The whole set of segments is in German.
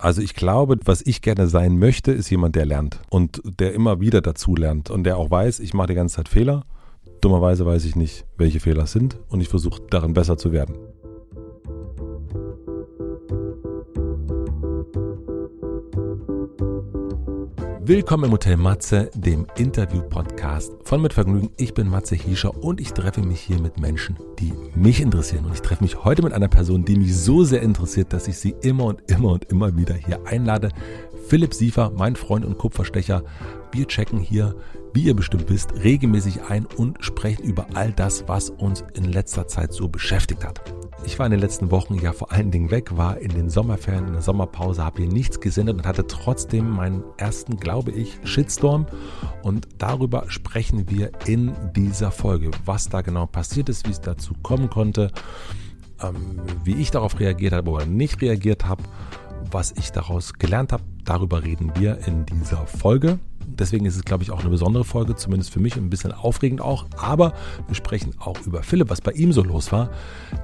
Also ich glaube, was ich gerne sein möchte, ist jemand, der lernt und der immer wieder dazu lernt und der auch weiß, ich mache die ganze Zeit Fehler. Dummerweise weiß ich nicht, welche Fehler es sind und ich versuche darin besser zu werden. Willkommen im Hotel Matze, dem Interview-Podcast von Mit Vergnügen. Ich bin Matze Hiescher und ich treffe mich hier mit Menschen, die mich interessieren. Und ich treffe mich heute mit einer Person, die mich so sehr interessiert, dass ich sie immer und immer und immer wieder hier einlade. Philipp Siefer, mein Freund und Kupferstecher. Wir checken hier, wie ihr bestimmt wisst, regelmäßig ein und sprechen über all das, was uns in letzter Zeit so beschäftigt hat. Ich war in den letzten Wochen ja vor allen Dingen weg, war in den Sommerferien, in der Sommerpause, habe hier nichts gesendet und hatte trotzdem meinen ersten, glaube ich, Shitstorm. Und darüber sprechen wir in dieser Folge, was da genau passiert ist, wie es dazu kommen konnte, ähm, wie ich darauf reagiert habe oder nicht reagiert habe, was ich daraus gelernt habe. Darüber reden wir in dieser Folge. Deswegen ist es, glaube ich, auch eine besondere Folge, zumindest für mich ein bisschen aufregend auch. Aber wir sprechen auch über Philipp, was bei ihm so los war.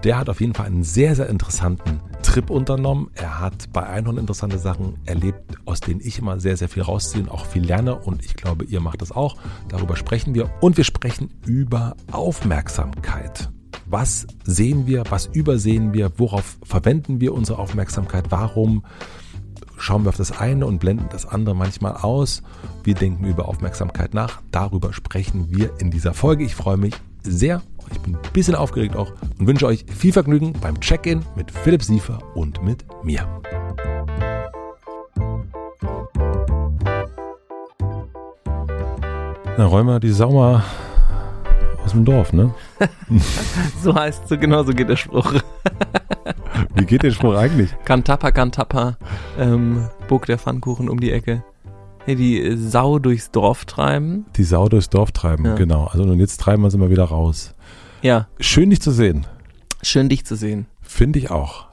Der hat auf jeden Fall einen sehr, sehr interessanten Trip unternommen. Er hat bei Einhorn interessante Sachen erlebt, aus denen ich immer sehr, sehr viel rausziehe und auch viel lerne. Und ich glaube, ihr macht das auch. Darüber sprechen wir. Und wir sprechen über Aufmerksamkeit. Was sehen wir? Was übersehen wir? Worauf verwenden wir unsere Aufmerksamkeit? Warum schauen wir auf das eine und blenden das andere manchmal aus. Wir denken über Aufmerksamkeit nach. Darüber sprechen wir in dieser Folge. Ich freue mich sehr. Ich bin ein bisschen aufgeregt auch und wünsche euch viel Vergnügen beim Check-in mit Philipp Siefer und mit mir. Na, räum mal die Sau aus dem Dorf, ne? so heißt so, genau so geht der Spruch. Wie geht der Spruch eigentlich? Kantappa, Kantappa, ähm, bog der Pfannkuchen um die Ecke. Hey, die Sau durchs Dorf treiben. Die Sau durchs Dorf treiben, ja. genau. Also und jetzt treiben wir sie mal wieder raus. Ja. Schön dich zu sehen. Schön dich zu sehen. Finde ich auch.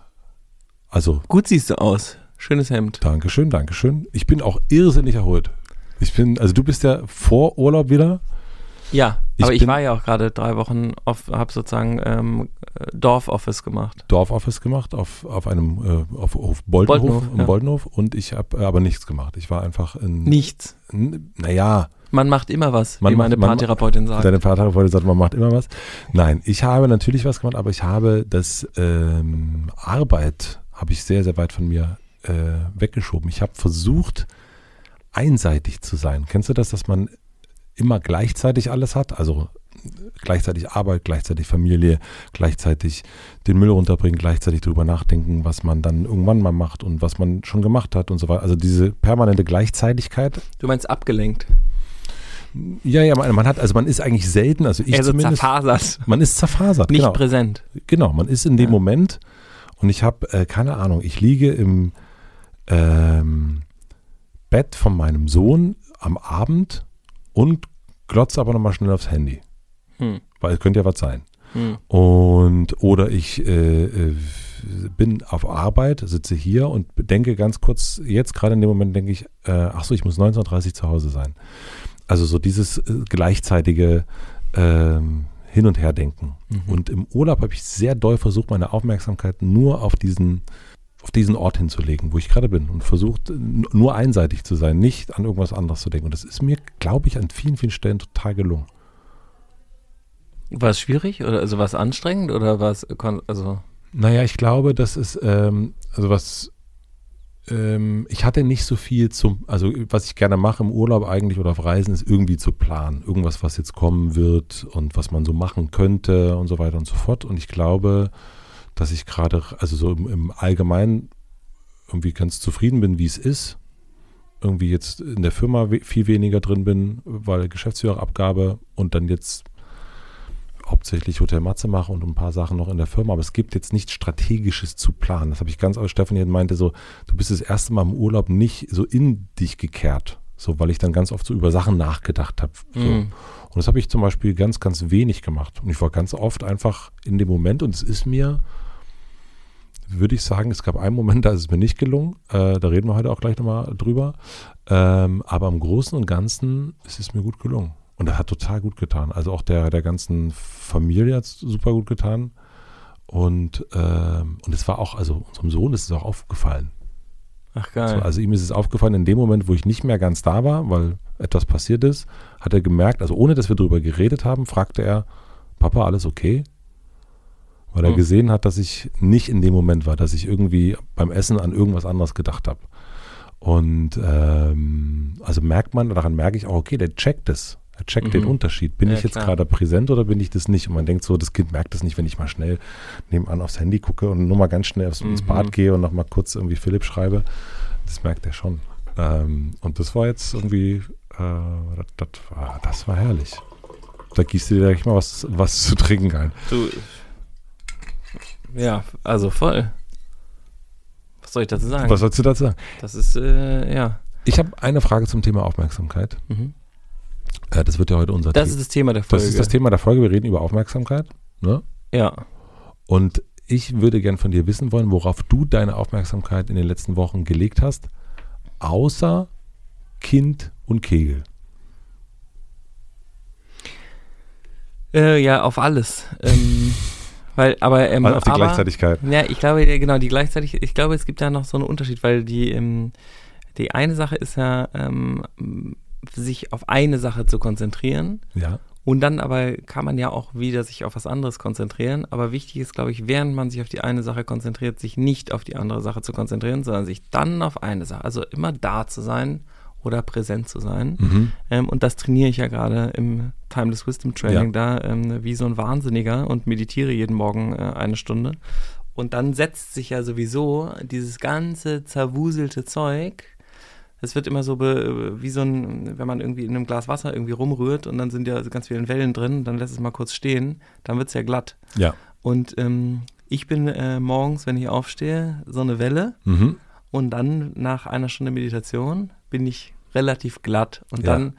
Also. Gut siehst du aus. Schönes Hemd. Dankeschön, Dankeschön. Ich bin auch irrsinnig erholt. Ich bin, also du bist ja vor Urlaub wieder. Ja, ich aber ich war ja auch gerade drei Wochen, auf, habe sozusagen ähm, Dorfoffice gemacht. Dorfoffice gemacht auf, auf einem äh, auf, auf Boltenhof, Boltenhof, ja. Boltenhof und ich habe äh, aber nichts gemacht. Ich war einfach in nichts. Naja. Man macht immer was, man wie meine macht, Paartherapeutin sagt. Deine Paartherapeutin sagt, man macht immer was. Nein, ich habe natürlich was gemacht, aber ich habe das ähm, Arbeit habe ich sehr sehr weit von mir äh, weggeschoben. Ich habe versucht einseitig zu sein. Kennst du das, dass man immer gleichzeitig alles hat, also gleichzeitig Arbeit, gleichzeitig Familie, gleichzeitig den Müll runterbringen, gleichzeitig darüber nachdenken, was man dann irgendwann mal macht und was man schon gemacht hat und so weiter. Also diese permanente Gleichzeitigkeit. Du meinst abgelenkt? Ja, ja, man, man hat, also man ist eigentlich selten, also ich also zumindest. zerfasert. Man ist zerfasert, Nicht genau. präsent. Genau, man ist in dem ja. Moment und ich habe, äh, keine Ahnung, ich liege im ähm, Bett von meinem Sohn am Abend und glotze aber nochmal schnell aufs Handy. Hm. Weil es könnte ja was sein. Hm. Und oder ich äh, äh, bin auf Arbeit, sitze hier und denke ganz kurz, jetzt gerade in dem Moment denke ich, äh, ach so, ich muss 19.30 zu Hause sein. Also so dieses äh, gleichzeitige ähm, Hin- und Herdenken. Mhm. Und im Urlaub habe ich sehr doll versucht, meine Aufmerksamkeit nur auf diesen auf diesen Ort hinzulegen, wo ich gerade bin und versucht nur einseitig zu sein, nicht an irgendwas anderes zu denken. Und das ist mir, glaube ich, an vielen, vielen Stellen total gelungen. War es schwierig oder also war es anstrengend oder war es also? Naja, ich glaube, das ist ähm, also was ähm, ich hatte nicht so viel zum, also was ich gerne mache im Urlaub eigentlich oder auf Reisen ist irgendwie zu planen. Irgendwas, was jetzt kommen wird und was man so machen könnte und so weiter und so fort. Und ich glaube, dass ich gerade, also so im, im Allgemeinen irgendwie ganz zufrieden bin, wie es ist. Irgendwie jetzt in der Firma viel weniger drin bin, weil Geschäftsführerabgabe und dann jetzt hauptsächlich Hotel Matze mache und ein paar Sachen noch in der Firma, aber es gibt jetzt nichts Strategisches zu planen. Das habe ich ganz, Stefanie meinte so, du bist das erste Mal im Urlaub nicht so in dich gekehrt, so, weil ich dann ganz oft so über Sachen nachgedacht habe. So. Mm. Und das habe ich zum Beispiel ganz, ganz wenig gemacht. Und ich war ganz oft einfach in dem Moment und es ist mir würde ich sagen, es gab einen Moment, da ist es mir nicht gelungen. Äh, da reden wir heute auch gleich nochmal drüber. Ähm, aber im Großen und Ganzen ist es mir gut gelungen. Und das hat total gut getan. Also auch der, der ganzen Familie hat es super gut getan. Und, ähm, und es war auch, also unserem Sohn ist es auch aufgefallen. Ach geil. So, also ihm ist es aufgefallen, in dem Moment, wo ich nicht mehr ganz da war, weil etwas passiert ist, hat er gemerkt, also ohne dass wir darüber geredet haben, fragte er, Papa, alles okay? Weil er Hm. gesehen hat, dass ich nicht in dem Moment war, dass ich irgendwie beim Essen an irgendwas anderes gedacht habe. Und ähm, also merkt man, daran merke ich auch, okay, der checkt es. Er checkt Mhm. den Unterschied. Bin Ja, ich jetzt gerade präsent oder bin ich das nicht? Und man denkt so, das Kind merkt das nicht, wenn ich mal schnell nebenan aufs Handy gucke und nur mal ganz schnell aufs, ins Mhm. Bad gehe und noch mal kurz irgendwie Philipp schreibe. Das merkt er schon. Ähm, und das war jetzt irgendwie, äh, das, war, das war herrlich. Da gießt du dir gleich mal was, was zu trinken ein. Du. Ja, also voll. Was soll ich dazu sagen? Was sollst du dazu sagen? Das ist, äh, ja. Ich habe eine Frage zum Thema Aufmerksamkeit. Mhm. Äh, das wird ja heute unser Das Thema. ist das Thema der Folge. Das ist das Thema der Folge. Wir reden über Aufmerksamkeit. Ne? Ja. Und ich würde gern von dir wissen wollen, worauf du deine Aufmerksamkeit in den letzten Wochen gelegt hast, außer Kind und Kegel. Äh, ja, auf alles. Ähm, weil, aber, ähm, Also auf die aber, Gleichzeitigkeit. Ja, ich glaube, genau, die gleichzeitig, ich glaube, es gibt da noch so einen Unterschied, weil die, ähm, die eine Sache ist ja, ähm, sich auf eine Sache zu konzentrieren. Ja. Und dann aber kann man ja auch wieder sich auf was anderes konzentrieren. Aber wichtig ist, glaube ich, während man sich auf die eine Sache konzentriert, sich nicht auf die andere Sache zu konzentrieren, sondern sich dann auf eine Sache. Also immer da zu sein oder präsent zu sein. Mhm. Ähm, und das trainiere ich ja gerade im Timeless Wisdom Training da ähm, wie so ein Wahnsinniger und meditiere jeden Morgen äh, eine Stunde. Und dann setzt sich ja sowieso dieses ganze zerwuselte Zeug. Es wird immer so be, wie so ein, wenn man irgendwie in einem Glas Wasser irgendwie rumrührt und dann sind ja ganz viele Wellen drin, dann lässt es mal kurz stehen, dann wird es ja glatt. Ja. Und ähm, ich bin äh, morgens, wenn ich aufstehe, so eine Welle Mhm. und dann nach einer Stunde Meditation bin ich relativ glatt. Und Ja. dann,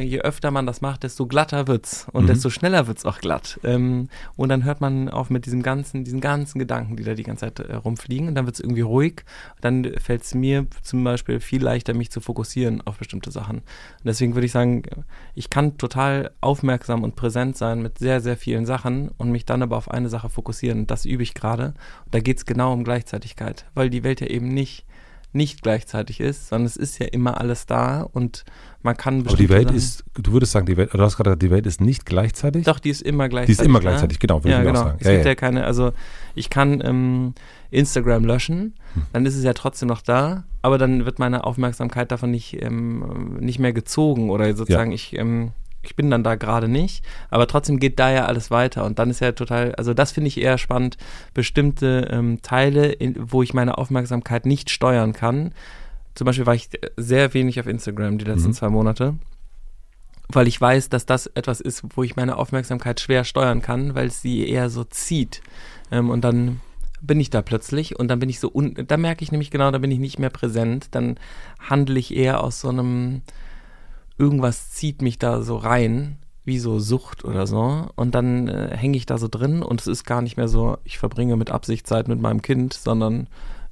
je öfter man das macht, desto glatter wird's und Mhm. desto schneller wird's auch glatt. Ähm, und dann hört man auf mit diesem ganzen, diesen ganzen Gedanken, die da die ganze Zeit äh, rumfliegen. Und dann wird's irgendwie ruhig. Dann fällt es mir zum Beispiel viel leichter, mich zu fokussieren auf bestimmte Sachen. Und deswegen würde ich sagen, ich kann total aufmerksam und präsent sein mit sehr, sehr vielen Sachen und mich dann aber auf eine Sache fokussieren. Das übe ich gerade. Und da geht's genau um Gleichzeitigkeit, weil die Welt ja eben nicht nicht gleichzeitig ist, sondern es ist ja immer alles da und man kann Aber die Welt Sachen- ist, du würdest sagen, die Welt, du hast gerade gesagt, die Welt ist nicht gleichzeitig? doch, die ist immer Die gleichzeitig. ist immer ne? gleichzeitig, genau, würde Ja, ich genau. auch sagen. Es Ja, gibt ja. ja. keine, also ich kann ähm, Instagram löschen, Hm. dann ist es ja trotzdem noch da, aber dann wird meine Aufmerksamkeit davon nicht, ähm, nicht mehr gezogen oder sozusagen ich, ähm, ich bin dann da gerade nicht, aber trotzdem geht da ja alles weiter und dann ist ja total, also das finde ich eher spannend, bestimmte ähm, Teile, in, wo ich meine Aufmerksamkeit nicht steuern kann. Zum Beispiel war ich sehr wenig auf Instagram die letzten Mhm. zwei Monate weil ich weiß, dass das etwas ist, wo ich meine Aufmerksamkeit schwer steuern kann, weil es sie eher so zieht. Ähm, und dann bin ich da plötzlich und dann bin ich so, un da merke ich nämlich genau, da bin ich nicht mehr präsent. Dann handle ich eher aus so einem, irgendwas zieht mich da so rein, wie so Sucht oder so. Und dann äh, hänge ich da so drin und es ist gar nicht mehr so, ich verbringe mit Absicht Zeit mit meinem Kind, sondern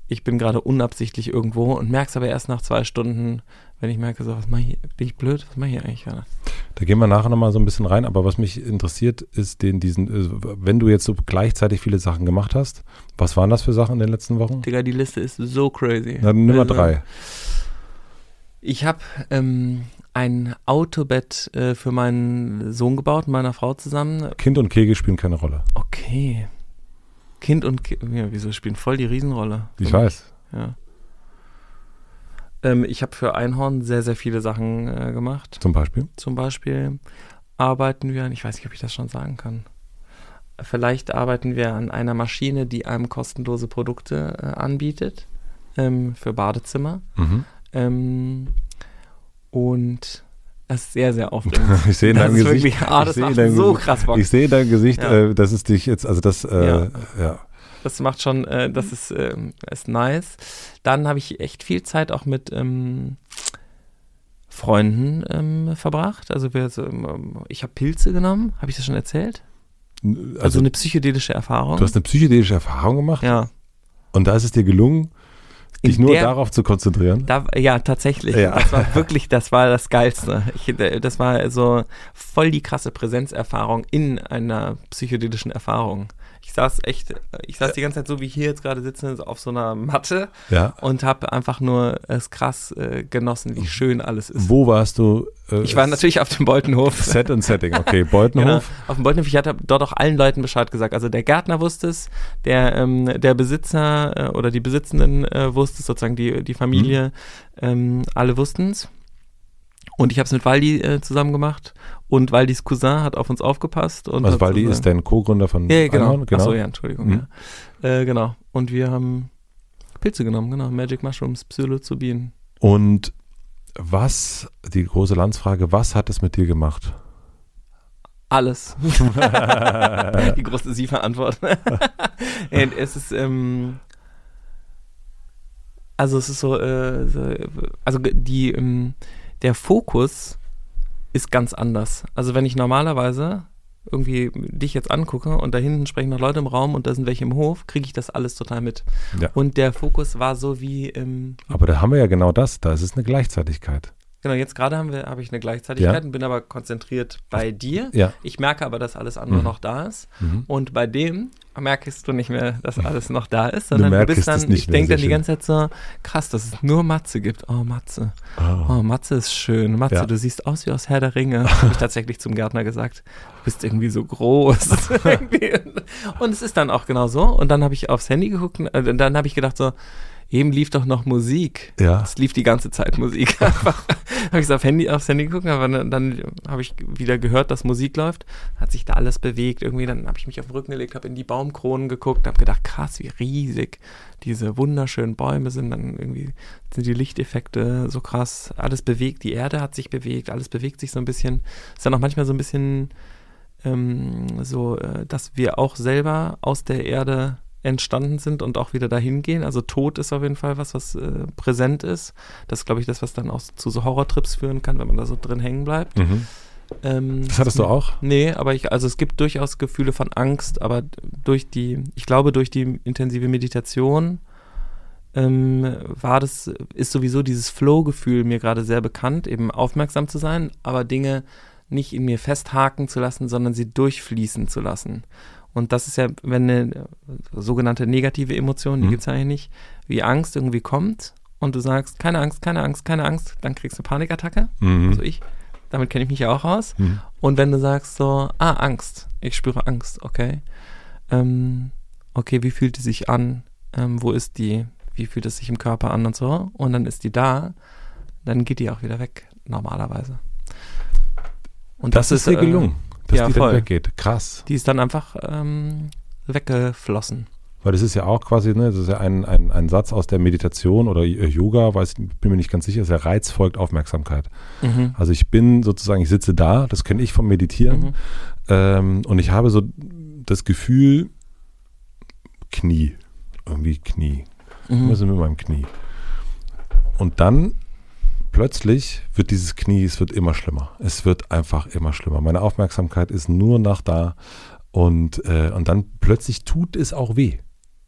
ich bin gerade unabsichtlich irgendwo und merke es aber erst nach zwei Stunden, wenn ich merke, so, was mache ich, bin ich blöd, was mache ich eigentlich gerade? Da gehen wir nachher nochmal so ein bisschen rein, aber was mich interessiert, ist den, diesen, äh, wenn du jetzt so gleichzeitig viele Sachen gemacht hast, was waren das für Sachen in den letzten Wochen? Digga, die Liste ist so crazy. Dann nimm mal Also, drei. Ich habe ähm, ein Autobett äh, für meinen Sohn gebaut, mit meiner Frau zusammen. Kind und Kegel spielen keine Rolle. Okay. Kind und Ki ja, wieso spielen voll die Riesenrolle? Ich weiß. Ja. Ähm, ich habe für Einhorn sehr, sehr viele Sachen äh, gemacht. Zum Beispiel. Zum Beispiel arbeiten wir an, ich weiß nicht, ob ich das schon sagen kann. Vielleicht arbeiten wir an einer Maschine, die einem kostenlose Produkte äh, anbietet ähm, für Badezimmer. Mhm. Ähm, und das ist sehr, sehr aufregend. Ich sehe in deinem Gesicht. wirklich, ah, ich das macht so Gesicht- krass Bock. Ich sehe in deinem Gesicht, Ja. äh, dass es dich jetzt, also das, äh, Ja. ja. Das macht schon, äh, das ist, ähm, ist nice. Dann habe ich echt viel Zeit auch mit ähm, Freunden ähm, verbracht. Also wir, ähm, ich habe Pilze genommen, habe ich das schon erzählt? Also, Also, eine psychedelische Erfahrung. du hast eine psychedelische Erfahrung gemacht ja, und da ist es dir gelungen, dich nur der- darauf zu konzentrieren. da, ja, tatsächlich. Ja. Das war wirklich, das war das Geilste. Ich, äh, das war so voll die krasse Präsenzerfahrung in einer psychedelischen Erfahrung. Ich saß echt, ich saß die ganze Zeit so, wie hier jetzt gerade sitze, auf so einer Matte Ja. und habe einfach nur es krass äh, genossen, wie schön alles ist. Wo warst du? äh, Ich war natürlich auf dem Beutenhof. Set und Setting, okay. Genau, Beutenhof. auf dem Beutenhof. Ich hatte dort auch allen Leuten Bescheid gesagt. Also der Gärtner wusste es, der, ähm, der Besitzer äh, oder die Besitzenden äh, wusste es, sozusagen die, die Familie, ähm, alle wussten es. Und ich habe es mit Waldi äh, zusammen gemacht und Waldis Cousin hat auf uns aufgepasst. Und Also Waldi ist dein Co-Gründer von Ja, genau. Einhorn, genau. Achso, ja, Entschuldigung. Mhm. Ja. Äh, genau. Und wir haben Pilze genommen, genau. Magic Mushrooms, Psilocybin. Und was, die große Landsfrage, was hat es mit dir gemacht? Alles. Die große Sie-Verantwort. Es ist, ähm, also es ist so, äh, so also die, ähm, der Fokus ist ganz anders. Also wenn ich normalerweise irgendwie dich jetzt angucke und da hinten sprechen noch Leute im Raum und da sind welche im Hof, kriege ich das alles total mit. Ja. Und der Fokus war so wie, ähm, Aber da haben wir ja genau das, da ist es eine Gleichzeitigkeit. Genau, jetzt gerade habe ich eine Gleichzeitigkeit Ja. und bin aber konzentriert bei dir. Ja. Ich merke aber, dass alles andere Mhm. noch da ist. Mhm. Und bei dem merkst du nicht mehr, dass alles noch da ist, sondern du, merkst bist dann, ich denke dann die ganze Zeit so, krass, dass es nur Matze gibt. Oh, Matze. Oh. Oh, Matze ist schön. Matze, Ja. du siehst aus wie aus Herr der Ringe. Habe ich tatsächlich zum Gärtner gesagt. Du bist irgendwie so groß. Und es ist dann auch genau so. Und dann habe ich aufs Handy geguckt und äh, dann habe ich gedacht so, eben lief doch noch Musik. Ja. Es lief die ganze Zeit Musik. Einfach habe ich so auf Handy, aufs Handy geguckt, aber dann, dann habe ich wieder gehört, dass Musik läuft. Hat sich da alles bewegt. Irgendwie, dann habe ich mich auf den Rücken gelegt, habe in die Baumkronen geguckt, habe gedacht, krass, wie riesig diese wunderschönen Bäume sind. Dann irgendwie sind die Lichteffekte so krass. Alles bewegt, die Erde hat sich bewegt, alles bewegt sich so ein bisschen. Ist dann auch manchmal so ein bisschen ähm, so, äh, dass wir auch selber aus der Erde entstanden sind und auch wieder dahin gehen. Also Tod ist auf jeden Fall was, was äh, präsent ist. Das ist, glaube ich, das, was dann auch zu so Horrortrips führen kann, wenn man da so drin hängen bleibt. Mhm. Ähm, Das hattest du auch? Nee, aber ich, also es gibt durchaus Gefühle von Angst, aber durch die, ich glaube, durch die intensive Meditation ähm, war das, ist sowieso dieses Flow-Gefühl mir gerade sehr bekannt, eben aufmerksam zu sein, aber Dinge nicht in mir festhaken zu lassen, sondern sie durchfließen zu lassen. Und das ist ja, wenn eine äh, sogenannte negative Emotion, die Mhm. gibt's eigentlich nicht, wie Angst irgendwie kommt und du sagst, keine Angst, keine Angst, keine Angst, dann kriegst du eine Panikattacke, Mhm. also ich, damit kenne ich mich ja auch aus. Mhm. Und wenn du sagst so, ah, Angst, ich spüre Angst, okay. Ähm, okay, wie fühlt die sich an? Ähm, wo ist die? Wie fühlt es sich im Körper an und so? Und dann ist die da, dann geht die auch wieder weg, normalerweise. Und Das, ist dir äh, gelungen, dass ja, die dann voll. weggeht. Krass. Die ist dann einfach ähm, weggeflossen. Weil das ist ja auch quasi, ne, das ist ja ein, ein, ein Satz aus der Meditation oder äh, Yoga, weiß, bin mir nicht ganz sicher, ist ja Reiz folgt Aufmerksamkeit. Mhm. Also ich bin sozusagen, ich sitze da, das kenne ich vom Meditieren Mhm. ähm, und ich habe so das Gefühl, Knie, irgendwie Knie, Mhm. immer so mit meinem Knie. Und dann plötzlich wird dieses Knie, es wird immer schlimmer. Es wird einfach immer schlimmer. Meine Aufmerksamkeit ist nur nach da und, äh, und dann plötzlich tut es auch weh.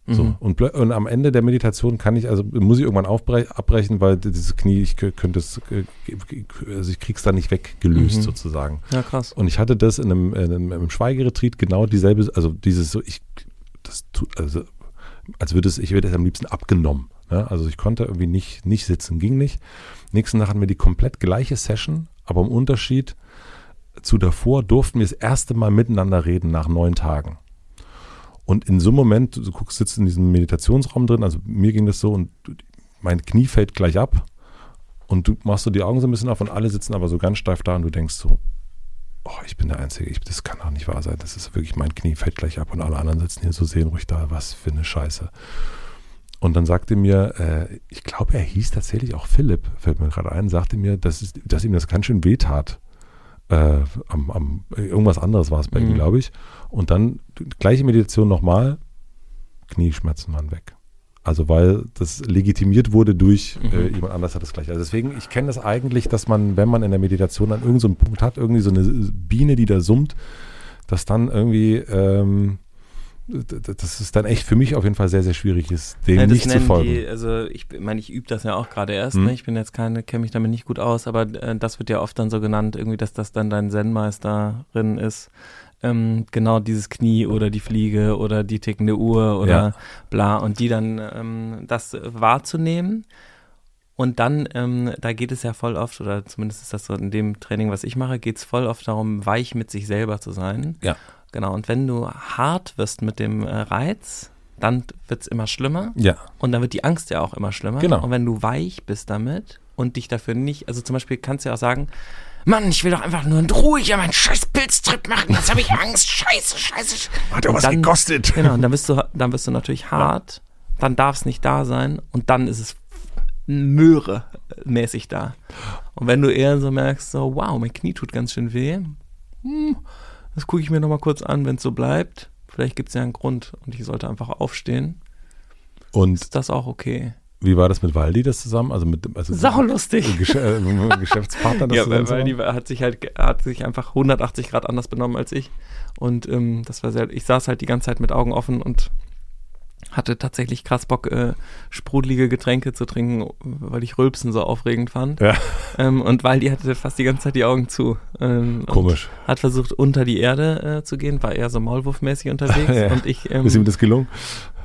So. Mhm. Und, und am Ende der Meditation kann ich, also muss ich irgendwann abbrechen, weil dieses Knie, ich kö- könnte es, äh, also ich krieg's da nicht weggelöst Mhm. sozusagen. Ja, krass. Und ich hatte das in einem, in einem, in einem Schweigeretreat genau dieselbe, also dieses so, ich, das tut, also, als würde es, ich würde es am liebsten abgenommen. Ne? Also ich konnte irgendwie nicht, nicht sitzen, ging nicht. Nächsten Tag hatten wir die komplett gleiche Session, aber im Unterschied zu davor durften wir das erste Mal miteinander reden nach neun Tagen. Und in so einem Moment, du guckst, sitzt in diesem Meditationsraum drin, also mir ging das so und mein Knie fällt gleich ab und du machst so die Augen so ein bisschen auf und alle sitzen aber so ganz steif da und du denkst so, oh, ich bin der Einzige, ich, das kann doch nicht wahr sein, das ist wirklich, mein Knie fällt gleich ab und alle anderen sitzen hier so seelenruhig da, was für eine Scheiße. Und dann sagte mir, äh, ich glaube, er hieß tatsächlich auch Philipp, fällt mir gerade ein, sagte mir, dass, es, dass ihm das ganz schön weh tat. Äh, am, am, irgendwas anderes war es bei ihm, Mhm. glaube ich. Und dann gleiche Meditation nochmal, Knieschmerzen waren weg. Also weil das legitimiert wurde durch Mhm. äh, jemand anders hat das gleiche. Also deswegen, ich kenne das eigentlich, dass man, wenn man in der Meditation an irgendeinem so Punkt hat, irgendwie so eine Biene, die da summt, dass dann irgendwie, ähm, das ist dann echt für mich auf jeden Fall sehr, sehr schwierig ist, dem Ja, nicht zu folgen. Die, also ich meine, ich übe das ja auch gerade erst. Mhm. Ne? Ich bin jetzt keine, kenne mich damit nicht gut aus, aber äh, das wird ja oft dann so genannt, irgendwie, dass das dann dein Zen-Meisterin ist. ähm, genau dieses Knie oder die Fliege oder die tickende Uhr oder Ja. bla und die dann ähm, das wahrzunehmen. Und dann, ähm, da geht es ja voll oft, oder zumindest ist das so in dem Training, was ich mache, geht es voll oft darum, weich mit sich selber zu sein. Ja. Genau, und wenn du hart wirst mit dem äh, Reiz, dann wird es immer schlimmer Ja. und dann wird die Angst ja auch immer schlimmer. Genau. Und wenn du weich bist damit und dich dafür nicht, also zum Beispiel kannst du ja auch sagen, Mann, ich will doch einfach nur in Ruhe hier meinen scheiß Pilztrip machen, jetzt habe ich Angst, scheiße, scheiße. Hat ja was dann- gekostet. Genau, und dann bist du, dann bist du natürlich hart, dann darf es nicht da sein und dann ist es Möhre-mäßig da. Und wenn du eher so merkst, so, wow, mein Knie tut ganz schön weh, hm, das gucke ich mir nochmal kurz an, wenn es so bleibt. Vielleicht gibt es ja einen Grund und ich sollte einfach aufstehen. Und Ist das auch okay? wie war das mit Waldi das zusammen? Also mit also Saulustig. Gesch äh, Geschäftspartner das Ja, weil, die hat sich halt hat sich einfach 180 Grad anders benommen als ich. Und ähm, das war sehr, ich saß halt die ganze Zeit mit Augen offen und hatte tatsächlich krass Bock, äh, sprudelige Getränke zu trinken, weil ich Rülpsen so aufregend fand. Ja. Ähm, und weil die hatte fast die ganze Zeit die Augen zu. Ähm, Komisch. Hat versucht, unter die Erde äh, zu gehen, war eher so maulwurfmäßig unterwegs. Ja. Und ich, ähm, Ist ihm das gelungen?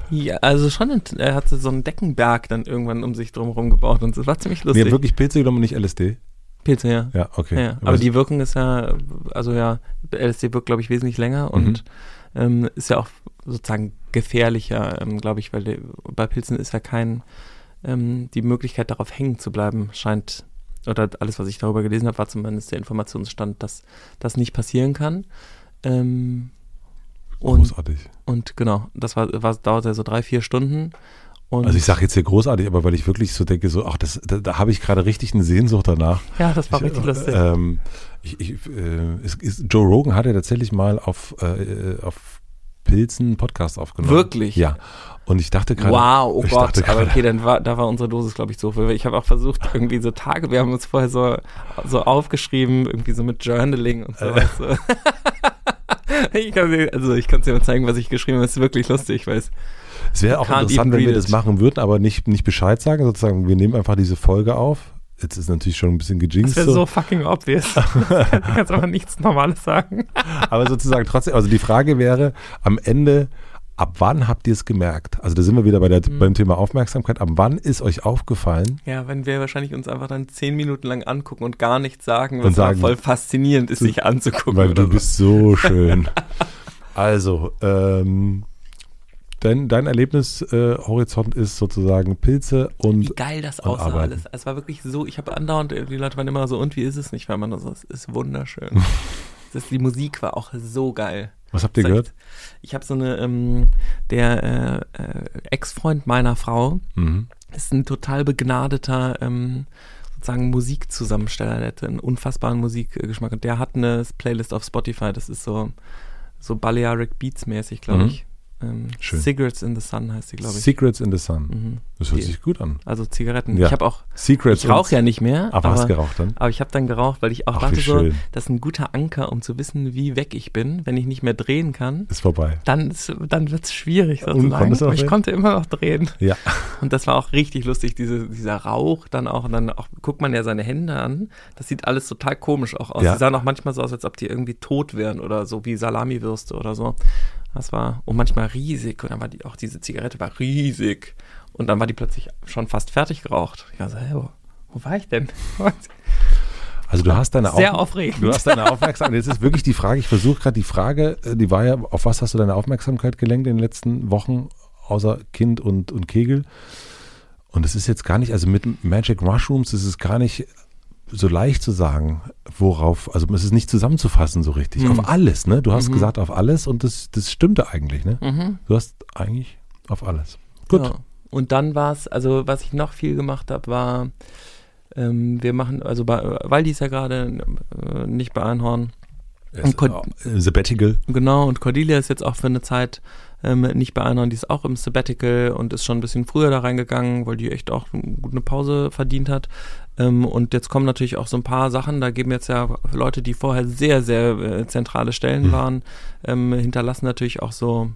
ja, also schon, er hatte so einen Deckenberg dann irgendwann um sich drum gebaut und es war ziemlich Nee, lustig. hat wirklich Pilze genommen und nicht LSD? Pilze, ja. Ja, okay. Ja, aber die Wirkung ist ja, also ja, LSD wirkt, glaube ich, wesentlich länger und ähm, ist ja auch sozusagen gefährlicher, ähm, glaube ich, weil die, bei Pilzen ist ja kein, ähm, die Möglichkeit darauf hängen zu bleiben, scheint, oder alles, was ich darüber gelesen habe, war zumindest der Informationsstand, dass das nicht passieren kann. Ähm, und, großartig. und genau, das war, war, dauerte ja so drei, vier Stunden. Und Also ich sage jetzt hier großartig, aber weil ich wirklich so denke, so, ach, das, da, da habe ich gerade richtig eine Sehnsucht danach. ja, das war Ich, richtig lustig. Ähm, ich, ich, äh, es ist, Joe Rogan hat ja tatsächlich mal auf, äh, auf Pilzen einen Podcast aufgenommen. Wirklich? Ja. Und ich dachte gerade. Wow, oh ich Gott, dachte aber okay, dann war, da war unsere Dosis, glaube ich, so viel. Ich habe auch versucht, irgendwie so Tage, wir haben uns vorher so, so aufgeschrieben, irgendwie so mit Journaling und so. Äh. weißt du. ich kann dir, also ich kann dir mal zeigen, was ich geschrieben habe. Es ist wirklich lustig, weil es Es wäre auch interessant, wenn wir read das it. machen würden, aber nicht, nicht Bescheid sagen, sozusagen, wir nehmen einfach diese Folge auf. Jetzt ist natürlich schon ein bisschen das gejinxt, wäre so, fucking obvious. du kannst aber nichts Normales sagen. aber sozusagen trotzdem, also die Frage wäre am Ende, ab wann habt ihr es gemerkt? Also da sind wir wieder bei der, Mhm. beim Thema Aufmerksamkeit. Ab wann ist euch aufgefallen? Ja, wenn wir wahrscheinlich uns einfach dann zehn Minuten lang angucken und gar nichts sagen, Und was sagen- voll faszinierend ist, sich anzugucken. Weil du so. bist so schön. also, ähm, dein, dein Erlebnishorizont ist sozusagen Pilze Wie und geil das aussah alles. Es war wirklich so, ich habe andauernd, die Leute waren immer so, und wie ist es nicht? Weil man so, es ist wunderschön. das, die Musik war auch so geil. was habt ihr Soll ich- gehört? Ich habe so eine, ähm, der äh, äh, Ex-Freund meiner Frau Mhm. ist ein total begnadeter ähm, sozusagen Musikzusammensteller, der hat einen unfassbaren Musikgeschmack und der hat eine Playlist auf Spotify, das ist so, so Balearic Beats mäßig, glaube Mhm. ich. Ähm, Schön. Cigarettes in the Sun heißt die, glaube ich. Secrets in the Sun. Mhm. Das hört Die- sich gut an. Also Zigaretten. Ja. Ich habe auch, Secrets ich rauche ja nicht mehr, Aber hast aber, geraucht dann? aber ich habe dann geraucht, weil ich auch Ach, dachte so, das ist ein guter Anker, um zu wissen, wie weg ich bin, wenn ich nicht mehr drehen kann. Ist vorbei. Dann, ist- dann wird es schwierig Und sozusagen. noch Aber ich konnte immer noch drehen. Ja. Und das war auch richtig lustig, diese, dieser Rauch dann auch. Und dann auch, guckt man ja seine Hände an. Das sieht alles total komisch auch aus. Ja. Die sahen auch manchmal so aus, als ob die irgendwie tot wären oder so wie Salamiwürste oder so. Das war, und manchmal riesig. Und dann war die, auch diese Zigarette war riesig. Und dann war die plötzlich schon fast fertig geraucht. Ich war so, hey, wo, wo war ich denn? Also du hast deine Sehr Auf- aufregend. Du hast deine Aufmerksamkeit. Jetzt ist wirklich die Frage, ich versuche gerade die Frage, äh, die war ja, auf was hast du deine Aufmerksamkeit gelenkt in den letzten Wochen, außer Kind und, und Kegel? Und es ist jetzt gar nicht, also mit Magic Mushrooms ist es gar nicht so leicht zu sagen, worauf, also es ist nicht zusammenzufassen so richtig. Mhm. Auf alles, ne? Du hast Mhm. gesagt auf alles und das, das stimmte eigentlich, ne? Mhm. Du hast eigentlich auf alles. Gut. Ja. Und dann war es, also was ich noch viel gemacht habe, war, ähm, wir machen, also bei, Waldi ist ja gerade äh, nicht bei Einhorn. Es- Kon- äh, Sabbatical. Genau, und Cordelia ist jetzt auch für eine Zeit ähm, nicht bei Einhorn, die ist auch im Sabbatical und ist schon ein bisschen früher da reingegangen, weil die echt auch gut eine Pause verdient hat. Ähm, und jetzt kommen natürlich auch so ein paar Sachen, da geben jetzt ja Leute, die vorher sehr, sehr äh, zentrale Stellen Mhm. waren, ähm, hinterlassen natürlich auch so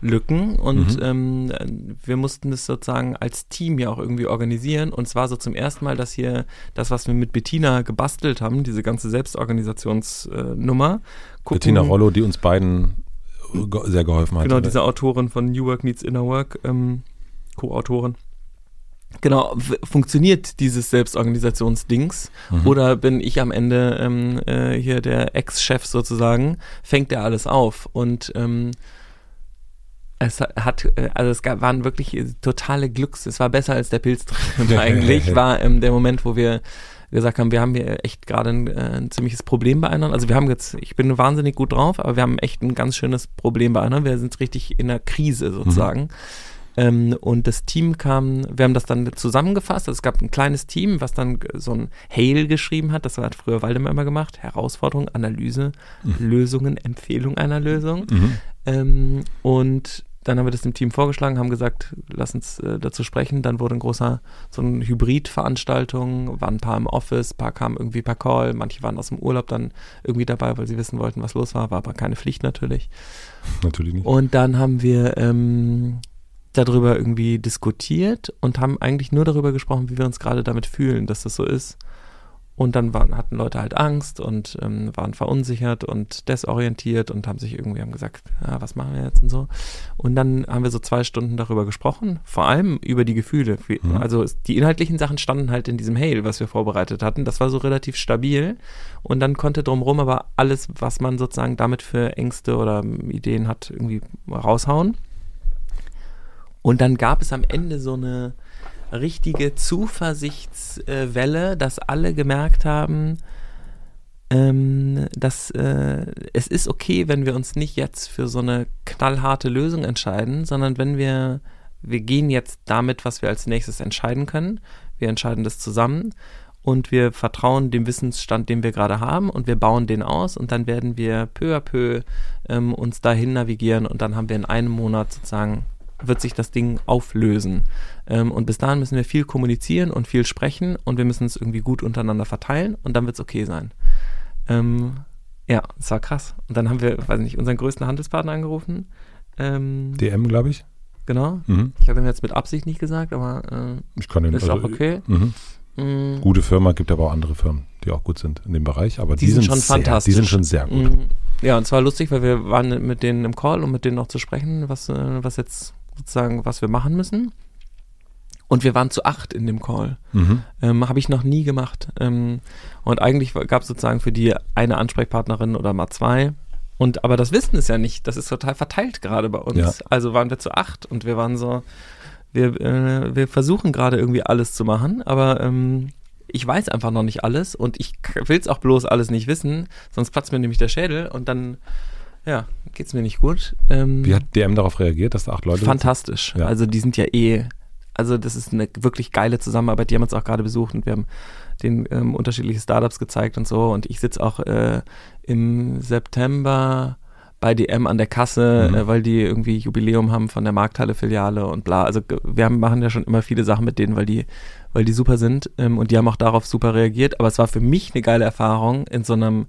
Lücken und mhm. ähm, wir mussten das sozusagen als Team ja auch irgendwie organisieren und zwar so zum ersten Mal, dass hier das, was wir mit Bettina gebastelt haben, diese ganze Selbstorganisationsnummer. Äh, Bettina Rollo, die uns beiden sehr geholfen hat. Genau, diese Autorin von New Work Needs Inner Work, ähm, Co-Autorin. Genau, funktioniert dieses Selbstorganisationsdings mhm. oder bin ich am Ende ähm, äh, hier der Ex-Chef sozusagen, fängt er alles auf und ähm, es hat, äh, also es gab, waren wirklich totale Glücks, es war besser als der Pilz drin eigentlich, war ähm, der Moment, wo wir gesagt haben, wir haben hier echt gerade ein, äh, ein, ziemliches Problem bei einer. Also wir haben jetzt, ich bin wahnsinnig gut drauf, aber wir haben echt ein ganz schönes Problem bei einer. Wir sind richtig in einer Krise sozusagen. Mhm. Ähm, und das Team kam, wir haben das dann zusammengefasst. Also es gab ein kleines Team, was dann so ein Hail geschrieben hat. Das hat früher Waldemar immer gemacht. Herausforderung, Analyse, mhm. Lösungen, Empfehlung einer Lösung. Mhm. Ähm, und dann haben wir das dem Team vorgeschlagen, haben gesagt, lass uns äh, dazu sprechen. Dann wurde ein großer, so eine Hybrid-Veranstaltung, waren ein paar im Office, ein paar kamen irgendwie per Call, manche waren aus dem Urlaub dann irgendwie dabei, weil sie wissen wollten, was los war, war aber keine Pflicht natürlich. Natürlich nicht. Und dann haben wir ähm, darüber irgendwie diskutiert und haben eigentlich nur darüber gesprochen, wie wir uns gerade damit fühlen, dass das so ist. Und dann waren, hatten Leute halt Angst und ähm, waren verunsichert und desorientiert und haben sich irgendwie haben gesagt, ja, was machen wir jetzt und so. Und dann haben wir so zwei Stunden darüber gesprochen, vor allem über die Gefühle. Mhm. Also die inhaltlichen Sachen standen halt in diesem Hail, was wir vorbereitet hatten. Das war so relativ stabil. Und dann konnte drumherum aber alles, was man sozusagen damit für Ängste oder Ideen hat, irgendwie raushauen. Und dann gab es am Ende so eine richtige Zuversichtswelle, dass alle gemerkt haben, ähm, dass äh, es ist okay, wenn wir uns nicht jetzt für so eine knallharte Lösung entscheiden, sondern wenn wir, wir gehen jetzt damit, was wir als nächstes entscheiden können. Wir entscheiden das zusammen und wir vertrauen dem Wissensstand, den wir gerade haben und wir bauen den aus und dann werden wir peu à peu ähm, uns dahin navigieren und dann haben wir in einem Monat sozusagen wird sich das Ding auflösen. Ähm, und bis dahin müssen wir viel kommunizieren und viel sprechen und wir müssen es irgendwie gut untereinander verteilen und dann wird es okay sein. Ähm, ja, es war krass. Und dann haben wir, weiß nicht, unseren größten Handelspartner angerufen. Ähm, DM, glaube ich. Genau. Mhm. Ich habe ihm jetzt mit Absicht nicht gesagt, aber äh, ich kann ihn, ist also, auch okay. Mhm. Mhm. Gute Firma, gibt aber auch andere Firmen, die auch gut sind in dem Bereich, aber die, die sind, schon sehr, fantastisch. Die sind schon sehr gut. Mhm. Ja, und zwar lustig, weil wir waren mit denen im Call, um mit denen noch zu sprechen, was, äh, was jetzt sozusagen, was wir machen müssen. Und wir waren zu acht in dem Call. Mhm. Ähm, Habe ich noch nie gemacht. Ähm, und eigentlich gab es sozusagen für die eine Ansprechpartnerin oder mal zwei. Und aber das Wissen ist ja nicht, das ist total verteilt gerade bei uns. Ja. Also waren wir zu acht und wir waren so, wir, äh, wir versuchen gerade irgendwie alles zu machen, aber ähm, ich weiß einfach noch nicht alles und ich will es auch bloß alles nicht wissen, sonst platzt mir nämlich der Schädel und dann ja, geht's mir nicht gut. Ähm, Wie hat DM darauf reagiert, dass da acht Leute Fantastisch. Ja. Also die sind ja eh, also das ist eine wirklich geile Zusammenarbeit. Die haben uns auch gerade besucht und wir haben den ähm, unterschiedliche Startups gezeigt und so. Und ich sitze auch äh, im September bei DM an der Kasse, mhm. äh, weil die irgendwie Jubiläum haben von der Markthalle-Filiale und bla. Also wir haben, machen ja schon immer viele Sachen mit denen, weil die, weil die super sind ähm, und die haben auch darauf super reagiert. Aber es war für mich eine geile Erfahrung, in so einem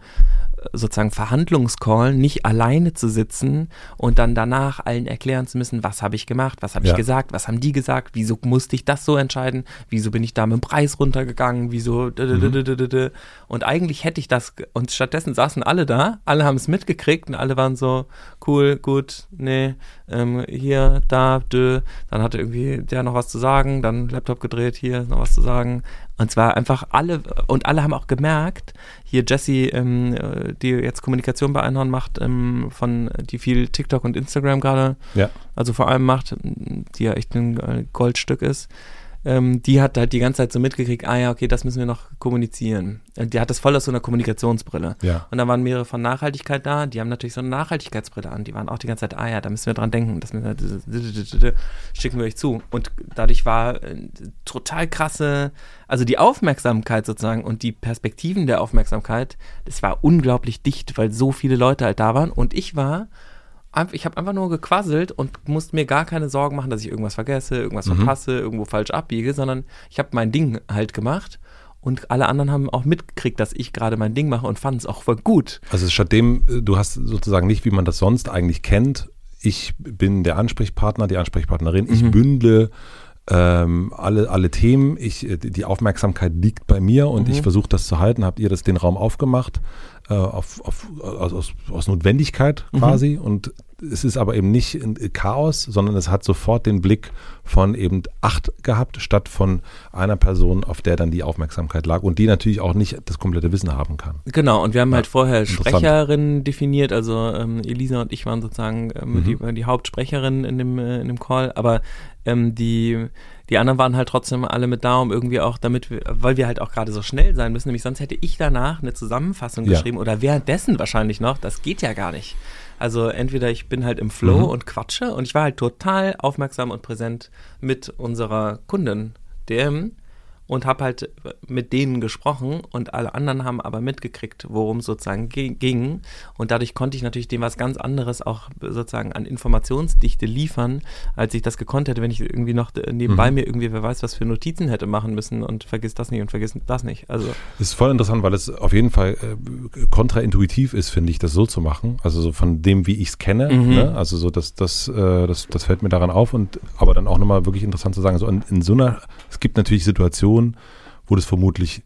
sozusagen Verhandlungscall nicht alleine zu sitzen und dann danach allen erklären zu müssen, was habe ich gemacht, was habe ja. ich gesagt, was haben die gesagt, wieso musste ich das so entscheiden, wieso bin ich da mit dem Preis runtergegangen, wieso mhm. und eigentlich hätte ich das und stattdessen saßen alle da, alle haben es mitgekriegt und alle waren so cool, gut, nee, ähm, hier, da, dö, dann hatte irgendwie der noch was zu sagen, dann Laptop gedreht, hier noch was zu sagen und zwar einfach alle, und alle haben auch gemerkt, hier Jessie, ähm, die jetzt Kommunikation bei Einhorn macht, ähm, von, die viel TikTok und Instagram gerade, ja. also vor allem macht, die ja echt ein Goldstück ist, ähm, die hat halt die ganze Zeit so mitgekriegt, ah ja, okay, das müssen wir noch kommunizieren. Äh, die hat das voll aus so einer Kommunikationsbrille. Ja. Und da waren mehrere von Nachhaltigkeit da, die haben natürlich so eine Nachhaltigkeitsbrille an. Die waren auch die ganze Zeit, ah ja, da müssen wir dran denken, das wir, schicken wir euch zu. Und dadurch war äh, total krasse, also die Aufmerksamkeit sozusagen und die Perspektiven der Aufmerksamkeit, das war unglaublich dicht, weil so viele Leute halt da waren. Und ich war ich habe einfach nur gequasselt und musste mir gar keine Sorgen machen, dass ich irgendwas vergesse, irgendwas mhm. verpasse, irgendwo falsch abbiege, sondern ich habe mein Ding halt gemacht und alle anderen haben auch mitgekriegt, dass ich gerade mein Ding mache und fanden es auch voll gut. Also statt dem, äh, du hast sozusagen nicht, wie man das sonst eigentlich kennt, ich bin der Ansprechpartner, die Ansprechpartnerin, ich Mhm. bündle ähm, alle, alle Themen, ich, äh, die Aufmerksamkeit liegt bei mir und Mhm. ich versuche das zu halten, habt ihr das den Raum aufgemacht, äh, auf, auf, aus, aus, aus Notwendigkeit Mhm. quasi und es ist aber eben nicht in Chaos, sondern es hat sofort den Blick von eben acht gehabt, statt von einer Person, auf der dann die Aufmerksamkeit lag und die natürlich auch nicht das komplette Wissen haben kann. Genau, und wir haben Ja, halt vorher. Sprecherinnen definiert, also ähm, Elisa und ich waren sozusagen ähm, Mhm. die, die Hauptsprecherinnen in dem, äh, in dem Call, aber ähm, die, die anderen waren halt trotzdem alle mit da, um irgendwie auch damit, wir, weil wir halt auch gerade so schnell sein müssen, nämlich sonst hätte ich danach eine Zusammenfassung Ja. geschrieben oder währenddessen wahrscheinlich noch, das geht ja gar nicht. Also entweder ich bin halt im Flow Mhm. und quatsche und ich war halt total aufmerksam und präsent mit unserer Kundin, DM, und habe halt mit denen gesprochen und alle anderen haben aber mitgekriegt, worum es sozusagen ge- ging. Und dadurch konnte ich natürlich dem was ganz anderes auch sozusagen an Informationsdichte liefern, als ich das gekonnt hätte, wenn ich irgendwie noch nebenbei Mhm. mir irgendwie, wer weiß, was für Notizen hätte machen müssen und vergiss das nicht und vergiss das nicht. Also Es ist voll interessant, weil es auf jeden Fall äh, kontraintuitiv ist, finde ich, das so zu machen. Also so von dem, wie ich es kenne. Mhm. Ne? Also so, das, das, äh, das, das fällt mir daran auf und aber dann auch nochmal wirklich interessant zu sagen, so in, in so einer, es gibt natürlich Situationen, wo das vermutlich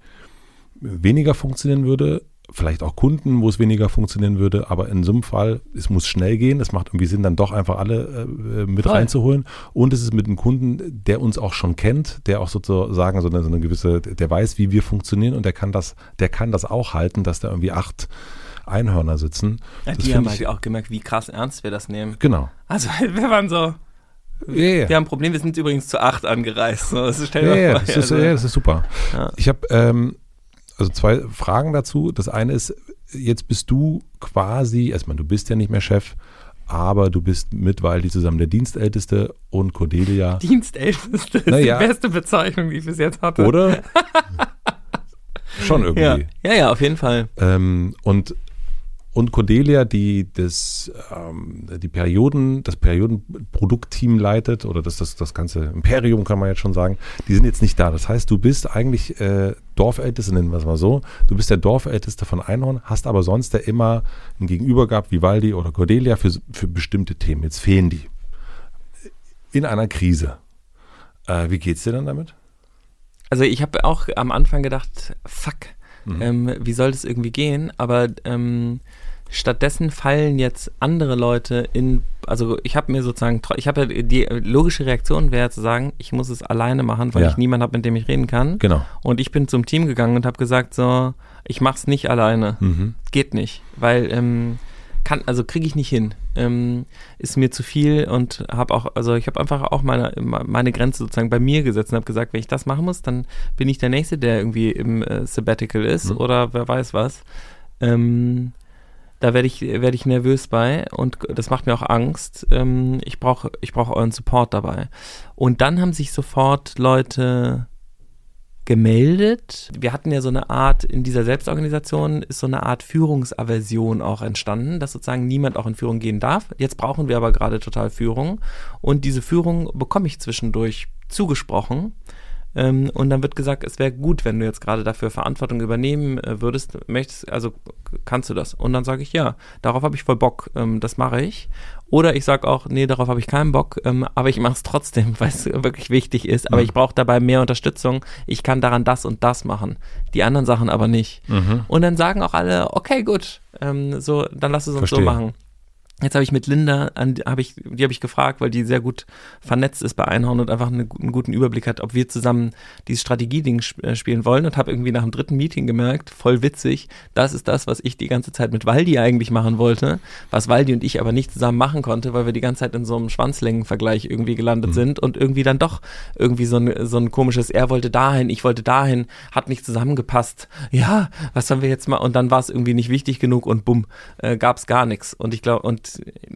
weniger funktionieren würde, vielleicht auch Kunden, wo es weniger funktionieren würde, aber in so einem Fall, es muss schnell gehen, es macht irgendwie Sinn, dann doch einfach alle äh, mit Voll. reinzuholen und es ist mit einem Kunden, der uns auch schon kennt, der auch sozusagen so eine, so eine gewisse, der weiß, wie wir funktionieren und der kann das, der kann das auch halten, dass da irgendwie acht Einhörner sitzen. ja, Das die haben halt auch gemerkt, wie krass ernst wir das nehmen. Genau. Also wir waren so, Ja. wir haben ein Problem, wir sind übrigens zu acht angereist. So, das dir ja, mal das ist, also- das ist super. Ja. Ich habe ähm, also zwei Fragen dazu. Das eine ist, jetzt bist du quasi, erstmal, du bist ja nicht mehr Chef, aber du bist mit Waldi zusammen der Dienstälteste und Cordelia. Dienstälteste ist Naja. die beste Bezeichnung, die ich bis jetzt hatte. Oder? Schon irgendwie. Ja, ja, ja, auf jeden Fall. Ähm, und, und Cordelia, die das, ähm, die Perioden, das Periodenproduktteam leitet, oder das, das, das ganze Imperium kann man jetzt schon sagen, die sind jetzt nicht da. Das heißt, du bist eigentlich äh, Dorfälteste, nennen wir es mal so. Du bist der Dorfälteste von Einhorn, hast aber sonst ja immer ein Gegenüber gehabt, wie Waldi oder Cordelia, für, für bestimmte Themen. Jetzt fehlen die. In einer Krise. Äh, wie geht's dir dann damit? Also ich habe auch am Anfang gedacht, fuck, Mhm. ähm, wie soll das irgendwie gehen? Aber ähm, stattdessen fallen jetzt andere Leute in, also ich habe mir sozusagen, ich habe die logische Reaktion wäre zu sagen, ich muss es alleine machen, weil Ja. ich niemanden habe, mit dem ich reden kann. Genau. Und ich bin zum Team gegangen und habe gesagt so, ich mach's nicht alleine. Mhm. Geht nicht, weil ähm, kann, also kriege ich nicht hin. Ähm, ist mir zu viel und habe auch, also ich habe einfach auch meine, meine Grenze sozusagen bei mir gesetzt und habe gesagt, wenn ich das machen muss, dann bin ich der Nächste, der irgendwie im äh, Sabbatical ist Mhm. oder wer weiß was. Ähm, da werde ich, werde ich nervös bei und das macht mir auch Angst. Ähm, ich brauche ich brauche euren Support dabei. Und dann haben sich sofort Leute gemeldet. Wir hatten ja so eine Art, in dieser Selbstorganisation ist so eine Art Führungsaversion auch entstanden, dass sozusagen niemand auch in Führung gehen darf. Jetzt brauchen wir aber gerade total Führung und diese Führung bekomme ich zwischendurch zugesprochen. Ähm, und dann wird gesagt, es wäre gut, wenn du jetzt gerade dafür Verantwortung übernehmen äh, würdest, möchtest, also kannst du das? Und dann sage ich, ja, darauf habe ich voll Bock, ähm, das mache ich. Oder ich sage auch, nee, darauf habe ich keinen Bock, ähm, aber ich mache es trotzdem, weil es wirklich wichtig ist. Aber Mhm. ich brauche dabei mehr Unterstützung. Ich kann daran das und das machen, die anderen Sachen aber nicht. Mhm. Und dann sagen auch alle, okay, gut, ähm, so, dann lass es uns so Verstehe. machen. Jetzt habe ich mit Linda, an, hab ich, die habe ich gefragt, weil die sehr gut vernetzt ist bei Einhorn und einfach eine, einen guten Überblick hat, ob wir zusammen dieses Strategieding sp äh, spielen wollen und habe irgendwie nach dem dritten Meeting gemerkt, voll witzig, das ist das, was ich die ganze Zeit mit Waldi eigentlich machen wollte, was Waldi und ich aber nicht zusammen machen konnte, weil wir die ganze Zeit in so einem Schwanzlängenvergleich irgendwie gelandet Mhm. sind und irgendwie dann doch irgendwie so ein, so ein komisches, er wollte dahin, ich wollte dahin, hat nicht zusammengepasst. Ja, was sollen wir jetzt mal? Und dann war es irgendwie nicht wichtig genug und bumm, äh, gab es gar nichts. Und ich glaube, und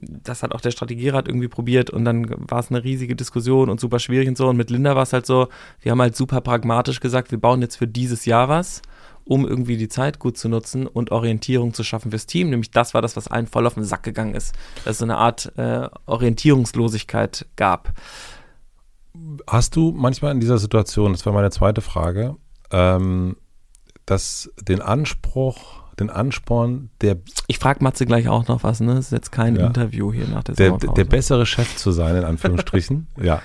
das hat auch der Strategierat irgendwie probiert und dann war es eine riesige Diskussion und super schwierig und so. Und mit Linda war es halt so, wir haben halt super pragmatisch gesagt, wir bauen jetzt für dieses Jahr was um irgendwie die Zeit gut zu nutzen und Orientierung zu schaffen fürs Team. Nämlich das war das, was allen voll auf den Sack gegangen ist. Dass es so eine Art äh, Orientierungslosigkeit gab. Hast du manchmal in dieser Situation, das war meine zweite Frage, ähm, dass den Anspruch, den Ansporn, der, Ich frage Matze gleich auch noch was, ne? Das ist jetzt kein Ja. Interview hier nach der, der, der bessere Chef zu sein, in Anführungsstrichen. ja.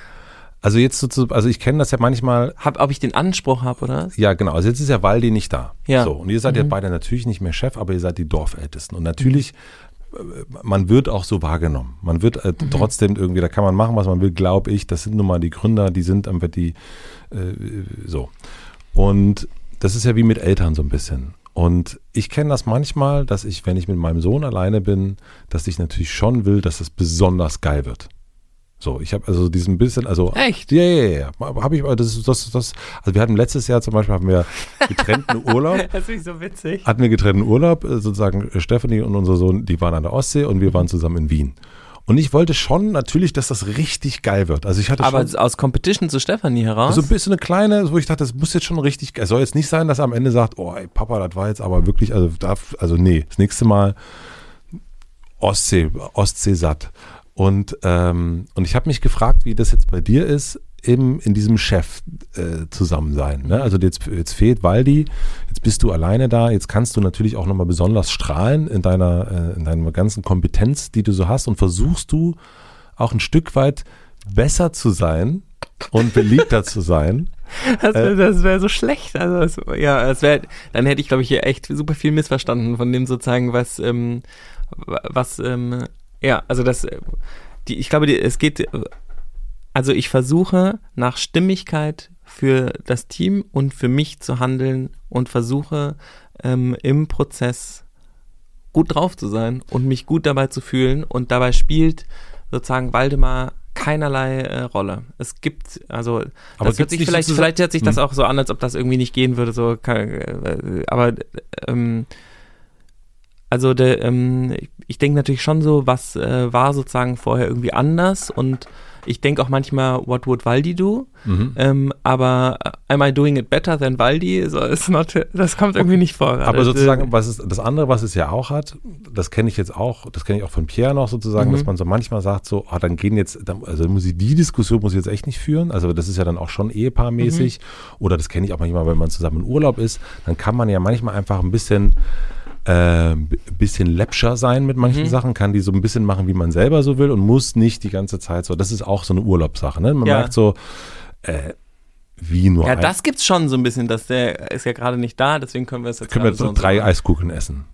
Also jetzt so, zu- also ich kenne das ja manchmal, Hab, ob ich den Anspruch habe, oder? was? ja genau, also jetzt ist ja Waldi nicht da. Ja. So, und ihr seid ja Mhm. beide natürlich nicht mehr Chef, aber ihr seid die Dorfältesten. Und natürlich, äh, man wird auch so wahrgenommen. Man wird äh, trotzdem irgendwie, da kann man machen, was man will, glaube ich. Das sind nun mal die Gründer, die sind einfach die, äh, so. Und das ist ja wie mit Eltern so ein bisschen. Und ich kenne das manchmal, dass ich, wenn ich mit meinem Sohn alleine bin, dass ich natürlich schon will, dass es besonders geil wird. So, ich habe also diesen bisschen, also Echt? ja, ja, ja. Habe ich, das, das, das, also wir hatten letztes Jahr zum Beispiel haben wir getrennten Urlaub, Das ist so witzig. hatten wir getrennten Urlaub, äh, sozusagen äh, Stephanie und unser Sohn, die waren an der Ostsee und wir waren zusammen in Wien. Und ich wollte schon natürlich, dass das richtig geil wird. Also ich hatte Aber schon aus Competition zu Stefanie heraus? so ein bisschen eine kleine, wo ich dachte, das muss jetzt schon richtig, es soll jetzt nicht sein, dass er am Ende sagt, oh ey, Papa, das war jetzt aber wirklich, also darf, also nee, das nächste Mal Ostsee, Ostsee satt. Und, ähm, und ich habe mich gefragt, wie das jetzt bei dir ist, im, in diesem Chef äh, zusammen Ne? Also jetzt, jetzt fehlt Waldi, jetzt bist du alleine da, jetzt kannst du natürlich auch nochmal besonders strahlen in deiner, äh, in deiner ganzen Kompetenz, die du so hast und versuchst du auch ein Stück weit besser zu sein und beliebter zu sein. Das Äh. wäre wär so schlecht. Also das, ja, das wär, dann hätte ich, glaube ich, hier echt super viel missverstanden von dem sozusagen, was, ähm, was, ähm, ja, also das, äh, die, ich glaube, die, es geht, äh, also ich versuche nach Stimmigkeit für das Team und für mich zu handeln und versuche ähm, im Prozess gut drauf zu sein und mich gut dabei zu fühlen und dabei spielt sozusagen Waldemar keinerlei äh, Rolle. Es gibt, also Aber das hört sich vielleicht, sozusagen- vielleicht hört sich das Hm. auch so an, als ob das irgendwie nicht gehen würde, so, kann, äh, aber ähm, also der, ähm, ich, ich denke natürlich schon so, was äh, war sozusagen vorher irgendwie anders und ich denke auch manchmal, what would Waldi do? Mhm. Ähm, aber äh, am I doing it better than Waldi? So, ist not, das kommt irgendwie nicht vor. gerade. Aber sozusagen, was ist das andere, was es ja auch hat, das kenne ich jetzt auch, das kenne ich auch von Pierre noch sozusagen, Mhm. dass man so manchmal sagt, so, ah, dann gehen jetzt, also muss ich die Diskussion muss ich jetzt echt nicht führen. Also das ist ja dann auch schon ehepaarmäßig. Oder das kenne ich auch manchmal, wenn man zusammen in Urlaub ist, dann kann man ja manchmal einfach ein bisschen äh, bisschen läppscher sein mit manchen Mhm. Sachen, kann die so ein bisschen machen, wie man selber so will und muss nicht die ganze Zeit so. Das ist auch so eine Urlaubssache. Ne? Man Ja. merkt so, äh, wie nur ja, ein- das gibt's schon so ein bisschen, dass der ist ja gerade nicht da, deswegen können wir es jetzt können wir gerade so drei. Eiskugeln essen.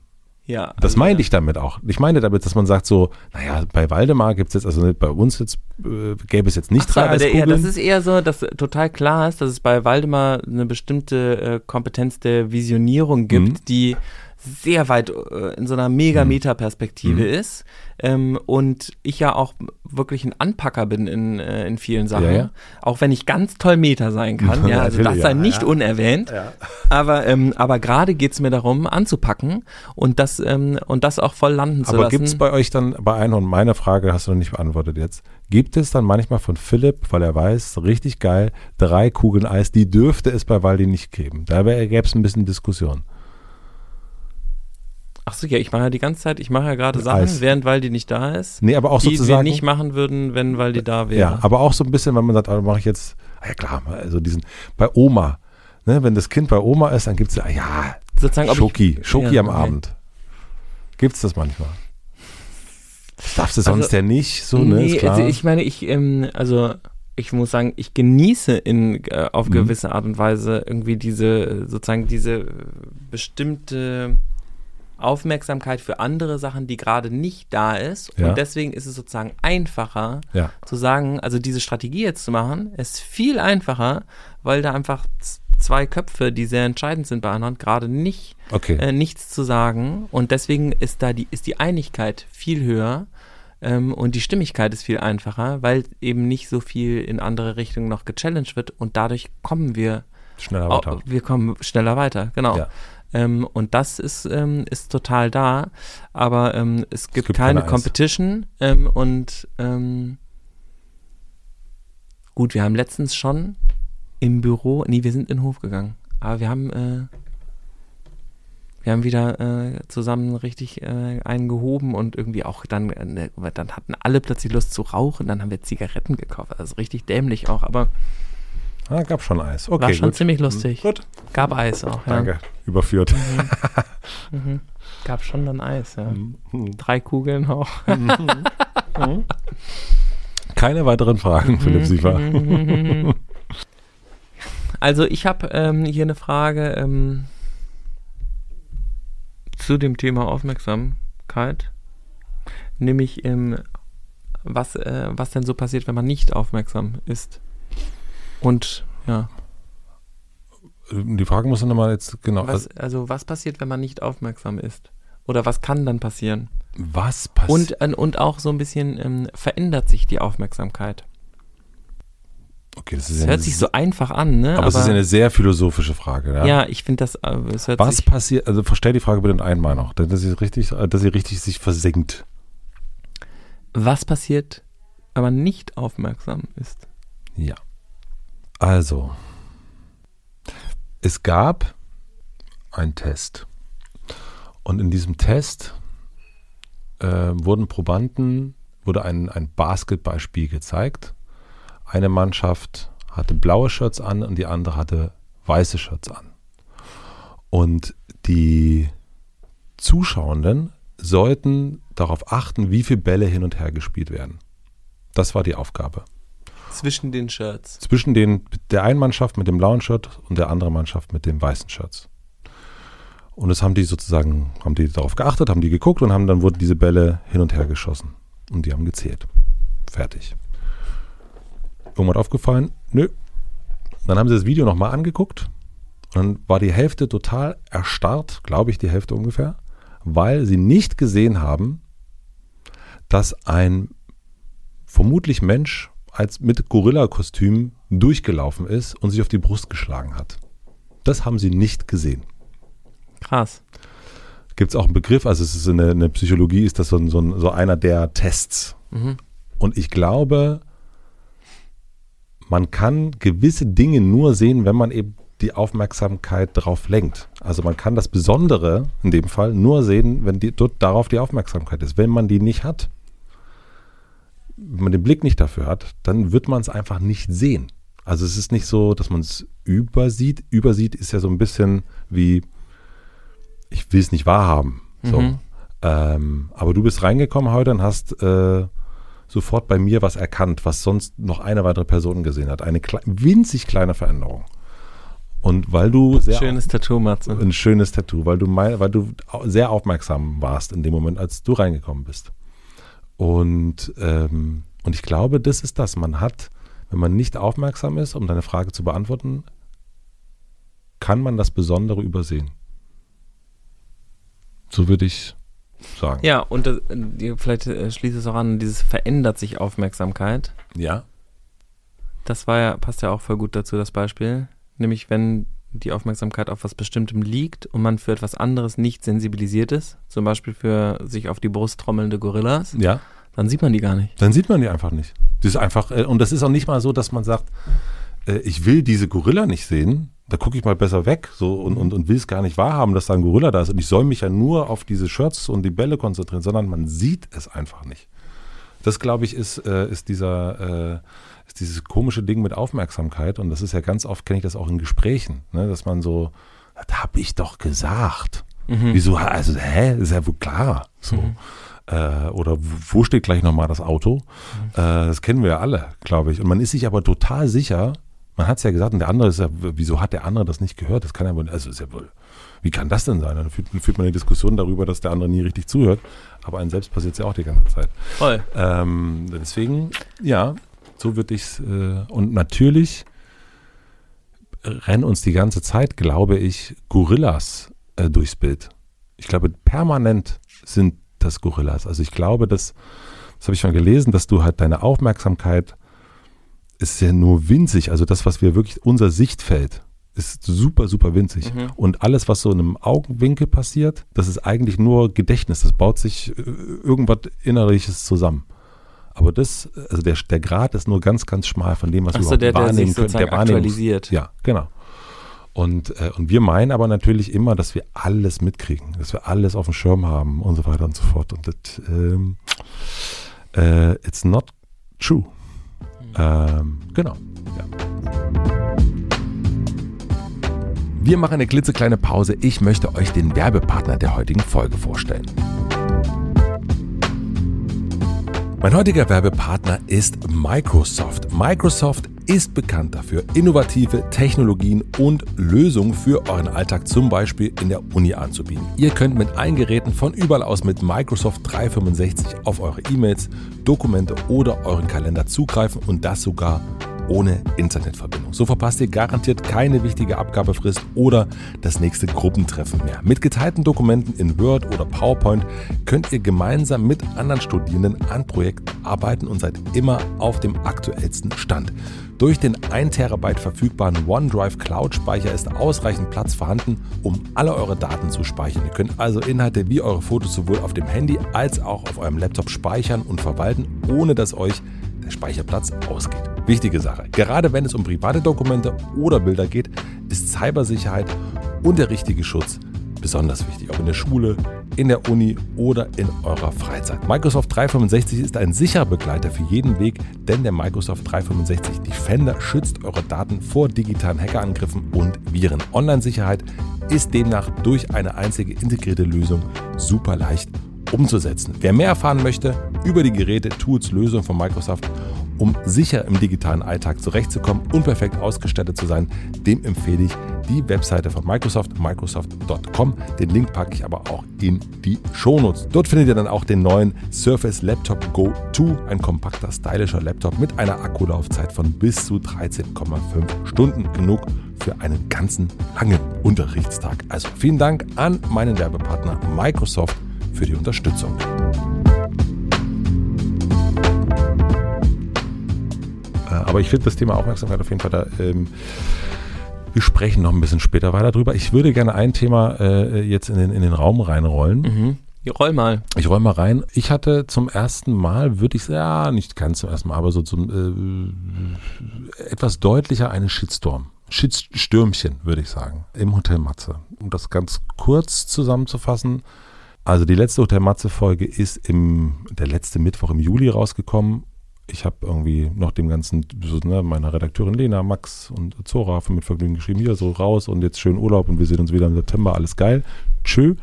Ja, Das also, meinte ja. ich damit auch. Ich meine damit, dass man sagt so, naja, bei Waldemar gibt es jetzt, also bei uns jetzt, äh, gäbe es jetzt nicht Ach so, drei aber der, ja, Eiskugeln. das ist eher so, dass total klar ist, dass es bei Waldemar eine bestimmte äh, Kompetenz der Visionierung gibt, Mhm. die sehr weit äh, in so einer mega Meta-Perspektive Mhm. ist. Ähm, und ich ja auch wirklich ein Anpacker bin in, äh, in vielen Sachen. Ja, ja. Auch wenn ich ganz toll Meta sein kann. ja, also das sei ja, nicht unerwähnt. Aber, ähm, aber gerade geht's mir darum, anzupacken und das, ähm, und das auch voll landen zu Aber lassen. gibt es bei euch dann, bei Einhorn, meine Frage hast du noch nicht beantwortet jetzt, gibt es dann manchmal von Philipp, weil er weiß, richtig geil, drei Kugeln Eis, die dürfte es bei Waldi nicht geben. Da gäbe es ein bisschen Diskussion. Ach so, ja, ich mache ja die ganze Zeit, ich mache ja gerade Sachen, Eis. während Waldi nicht da ist. Nee, aber auch die wir sozusagen. nicht machen würden, wenn Waldi da wäre. Ja, aber auch so ein bisschen, wenn man sagt, ah, mache ich jetzt, ah ja klar, also diesen, bei Oma, ne, wenn das Kind bei Oma ist, dann gibt es ja, ja, Sozusagen, Schoki, ich, Schoki ja, am okay. Abend. Gibt's das manchmal? Das darfst du sonst Also, ja nicht, so, ne, nee, also ich meine, ich, ähm, also ich muss sagen, ich genieße in, äh, auf Mhm. gewisse Art und Weise irgendwie diese, sozusagen diese äh, bestimmte Aufmerksamkeit für andere Sachen, die gerade nicht da ist. Ja. Und deswegen ist es sozusagen einfacher ja. zu sagen, also diese Strategie jetzt zu machen, ist viel einfacher, weil da einfach zwei Köpfe, die sehr entscheidend sind bei anderen, gerade nicht Okay. äh, nichts zu sagen und deswegen ist da die ist die Einigkeit viel höher ähm, und die Stimmigkeit ist viel einfacher, weil eben nicht so viel in andere Richtungen noch gechallenged wird und dadurch kommen wir Schneller weiter. wir kommen schneller weiter, genau. Ja. Ähm, und das ist, ähm, ist total da, aber ähm, es, gibt gibt keine keine. Competition ähm, und ähm, gut, wir haben letztens schon im Büro, nee, wir sind in den Hof gegangen, aber wir haben äh, wir haben wieder äh, zusammen richtig äh, einen gehoben und irgendwie auch dann, äh, dann hatten alle plötzlich Lust zu rauchen, dann haben wir Zigaretten gekauft, also richtig dämlich auch, aber Ah, gab schon Eis. Okay, War schon gut. ziemlich lustig. Gut. Gab Eis auch, ja. Danke. Überführt. Mhm. Gab schon dann Eis, ja. Mhm. Drei Kugeln auch. Keine weiteren Fragen, Philipp Siefer. Also ich habe ähm, hier eine Frage ähm, zu dem Thema Aufmerksamkeit. Nämlich, ähm, was, äh, was denn so passiert, wenn man nicht aufmerksam ist. Und ja, Die Frage muss dann nochmal jetzt genau. was, also was passiert, wenn man nicht aufmerksam ist? Oder was kann dann passieren? was passiert? Und, äh, und auch so ein bisschen ähm, verändert sich die Aufmerksamkeit. okay, das ist Das ja hört eine, sich so einfach an, ne? aber, es ist ja eine sehr philosophische Frage. Ja. ja, ich finde das, äh, Was passiert, also verstell die Frage bitte einmal noch, dass sie richtig, dass sie richtig sich versenkt. was passiert, wenn man nicht aufmerksam ist? Ja. Also, es gab einen Test. Und in diesem Test äh, wurden Probanden, wurde ein, ein Basketballspiel gezeigt. Eine Mannschaft hatte blaue Shirts an und die andere hatte weiße Shirts an. Und die Zuschauenden sollten darauf achten, wie viele Bälle hin und her gespielt werden. Das war die Aufgabe. Zwischen den Shirts. Zwischen den, der einen Mannschaft mit dem blauen Shirt und der anderen Mannschaft mit dem weißen Shirts. Und das haben die sozusagen, haben die darauf geachtet, haben die geguckt und haben dann wurden diese Bälle hin und her geschossen. Und die haben gezählt. Fertig. Irgendwas aufgefallen? Nö. Dann haben sie das Video nochmal angeguckt und dann war die Hälfte total erstarrt, glaube ich, die Hälfte ungefähr, weil sie nicht gesehen haben, dass ein vermutlich Mensch als mit Gorilla-Kostüm durchgelaufen ist und sich auf die Brust geschlagen hat. Das haben sie nicht gesehen. Krass. Gibt es auch einen Begriff, also es ist in der, in der Psychologie ist das so, ein, so, ein, so einer der Tests. Mhm. Und ich glaube, man kann gewisse Dinge nur sehen, wenn man eben die Aufmerksamkeit darauf lenkt. Also man kann das Besondere in dem Fall nur sehen, wenn die, dort darauf die Aufmerksamkeit ist. Wenn man die nicht hat, wenn man den Blick nicht dafür hat, dann wird man es einfach nicht sehen. Also es ist nicht so, dass man es übersieht. Übersieht ist ja so ein bisschen wie, ich will es nicht wahrhaben. So. Mhm. Ähm, aber du bist reingekommen heute und hast äh, sofort bei mir was erkannt, was sonst noch eine weitere Person gesehen hat. Eine klei winzig kleine Veränderung. Und weil du sehr Schönes Tattoo, Matze. ein schönes Tattoo, weil du mein, weil du sehr aufmerksam warst in dem Moment, als du reingekommen bist. Und, ähm, und ich glaube, das ist das. Man hat, wenn man nicht aufmerksam ist, um deine Frage zu beantworten, kann man das Besondere übersehen. So würde ich sagen. Ja, und das, äh, vielleicht äh, schließt es auch an, dieses verändert sich Aufmerksamkeit. Ja. Das war ja, passt ja auch voll gut dazu, das Beispiel. Nämlich, wenn die Aufmerksamkeit auf was Bestimmtem liegt und man für etwas anderes nicht sensibilisiert ist, zum Beispiel für sich auf die Brust trommelnde Gorillas, Ja. dann sieht man die gar nicht. Dann sieht man die einfach nicht. Das ist einfach, äh, und das ist auch nicht mal so, dass man sagt, äh, ich will diese Gorilla nicht sehen, da gucke ich mal besser weg so, und, und, und will es gar nicht wahrhaben, dass da ein Gorilla da ist. Und ich soll mich ja nur auf diese Shirts und die Bälle konzentrieren, sondern man sieht es einfach nicht. Das, glaube ich, ist, äh, ist dieser, ist dieses komische Ding mit Aufmerksamkeit. Und das ist ja ganz oft, kenne ich das auch in Gesprächen, ne, dass man so, das habe ich doch gesagt. Wieso? Also, hä? Ist ja wohl klar. So. Äh, oder wo steht gleich nochmal das Auto? Äh, das kennen wir ja alle, glaube ich. Und man ist sich aber total sicher, man hat es ja gesagt, und der andere ist ja, wieso hat der andere das nicht gehört? Das kann ja wohl, also ist ja wohl, wie kann das denn sein? Dann führt, führt man eine Diskussion darüber, dass der andere nie richtig zuhört. Aber einem selbst passiert es ja auch die ganze Zeit. Voll. Ähm, deswegen, ja, so würde ich es. Äh, und natürlich rennen uns die ganze Zeit, glaube ich, Gorillas äh, durchs Bild. Ich glaube, permanent sind das Gorillas. Also ich glaube, dass, das habe ich schon gelesen, dass du halt deine Aufmerksamkeit ist ja nur winzig. Also das, was wir wirklich, unser Sichtfeld ist super, super winzig. Mhm. Und alles, was so in einem Augenwinkel passiert, das ist eigentlich nur Gedächtnis. Das baut sich äh, irgendwas Innerliches zusammen. Aber das, also der, der Grad ist nur ganz, ganz schmal von dem, was wir Achso, überhaupt der, der wahrnehmen können. Wahrnehmungs- aktualisiert. Ja, genau. Und, äh, und wir meinen aber natürlich immer, dass wir alles mitkriegen, dass wir alles auf dem Schirm haben und so weiter und so fort. Und das, ähm, äh, it's not true. Ähm, genau. Ja. Wir machen eine klitzekleine Pause. Ich möchte euch den Werbepartner der heutigen Folge vorstellen. Mein heutiger Werbepartner ist Microsoft. Microsoft ist bekannt dafür, innovative Technologien und Lösungen für euren Alltag zum Beispiel in der Uni anzubieten. Ihr könnt mit allen Geräten von überall aus mit Microsoft 365 auf eure E-Mails, Dokumente oder euren Kalender zugreifen und das sogar ohne Internetverbindung. So verpasst ihr garantiert keine wichtige Abgabefrist oder das nächste Gruppentreffen mehr. Mit geteilten Dokumenten in Word oder PowerPoint könnt ihr gemeinsam mit anderen Studierenden an Projekten arbeiten und seid immer auf dem aktuellsten Stand. Durch den 1 Terabyte verfügbaren OneDrive Cloud Speicher ist ausreichend Platz vorhanden, um alle eure Daten zu speichern. Ihr könnt also Inhalte wie eure Fotos sowohl auf dem Handy als auch auf eurem Laptop speichern und verwalten, ohne dass euch der Speicherplatz ausgeht. Wichtige Sache. Gerade wenn es um private Dokumente oder Bilder geht, ist Cybersicherheit und der richtige Schutz besonders wichtig, ob in der Schule, in der Uni oder in eurer Freizeit. Microsoft 365 ist ein sicherer Begleiter für jeden Weg, denn der Microsoft 365 Defender schützt eure Daten vor digitalen Hackerangriffen und Viren. Online-Sicherheit ist demnach durch eine einzige integrierte Lösung super leicht umzusetzen. Wer mehr erfahren möchte über die Geräte, Tools, Lösungen von Microsoft, um sicher im digitalen Alltag zurechtzukommen und perfekt ausgestattet zu sein, dem empfehle ich die Webseite von Microsoft, microsoft.com. Den Link packe ich aber auch in die Shownotes. Dort findet ihr dann auch den neuen Surface Laptop Go 2, ein kompakter, stylischer Laptop mit einer Akkulaufzeit von bis zu 13,5 Stunden. Genug für einen ganzen langen Unterrichtstag. Also vielen Dank an meinen Werbepartner Microsoft für die Unterstützung. Äh, aber ich finde das Thema Aufmerksamkeit auf jeden Fall da. Ähm, wir sprechen noch ein bisschen später weiter drüber. Ich würde gerne ein Thema äh, jetzt in den, in den Raum reinrollen. Mhm. Roll mal. Ich roll mal rein. Ich hatte zum ersten Mal, würde ich sagen, ja, nicht ganz zum ersten Mal, aber so zum äh, etwas deutlicher einen Shitstorm. Shitstürmchen, würde ich sagen, im Hotel Matze. Um das ganz kurz zusammenzufassen, also die letzte Hotel Matze-Folge ist im, der letzte Mittwoch im Juli rausgekommen. Ich habe irgendwie noch dem ganzen, ne, meiner Redakteurin Lena, Max und Zora von Mitvergnügen geschrieben, hier so raus und jetzt schön Urlaub und wir sehen uns wieder im September, alles geil. Tschö.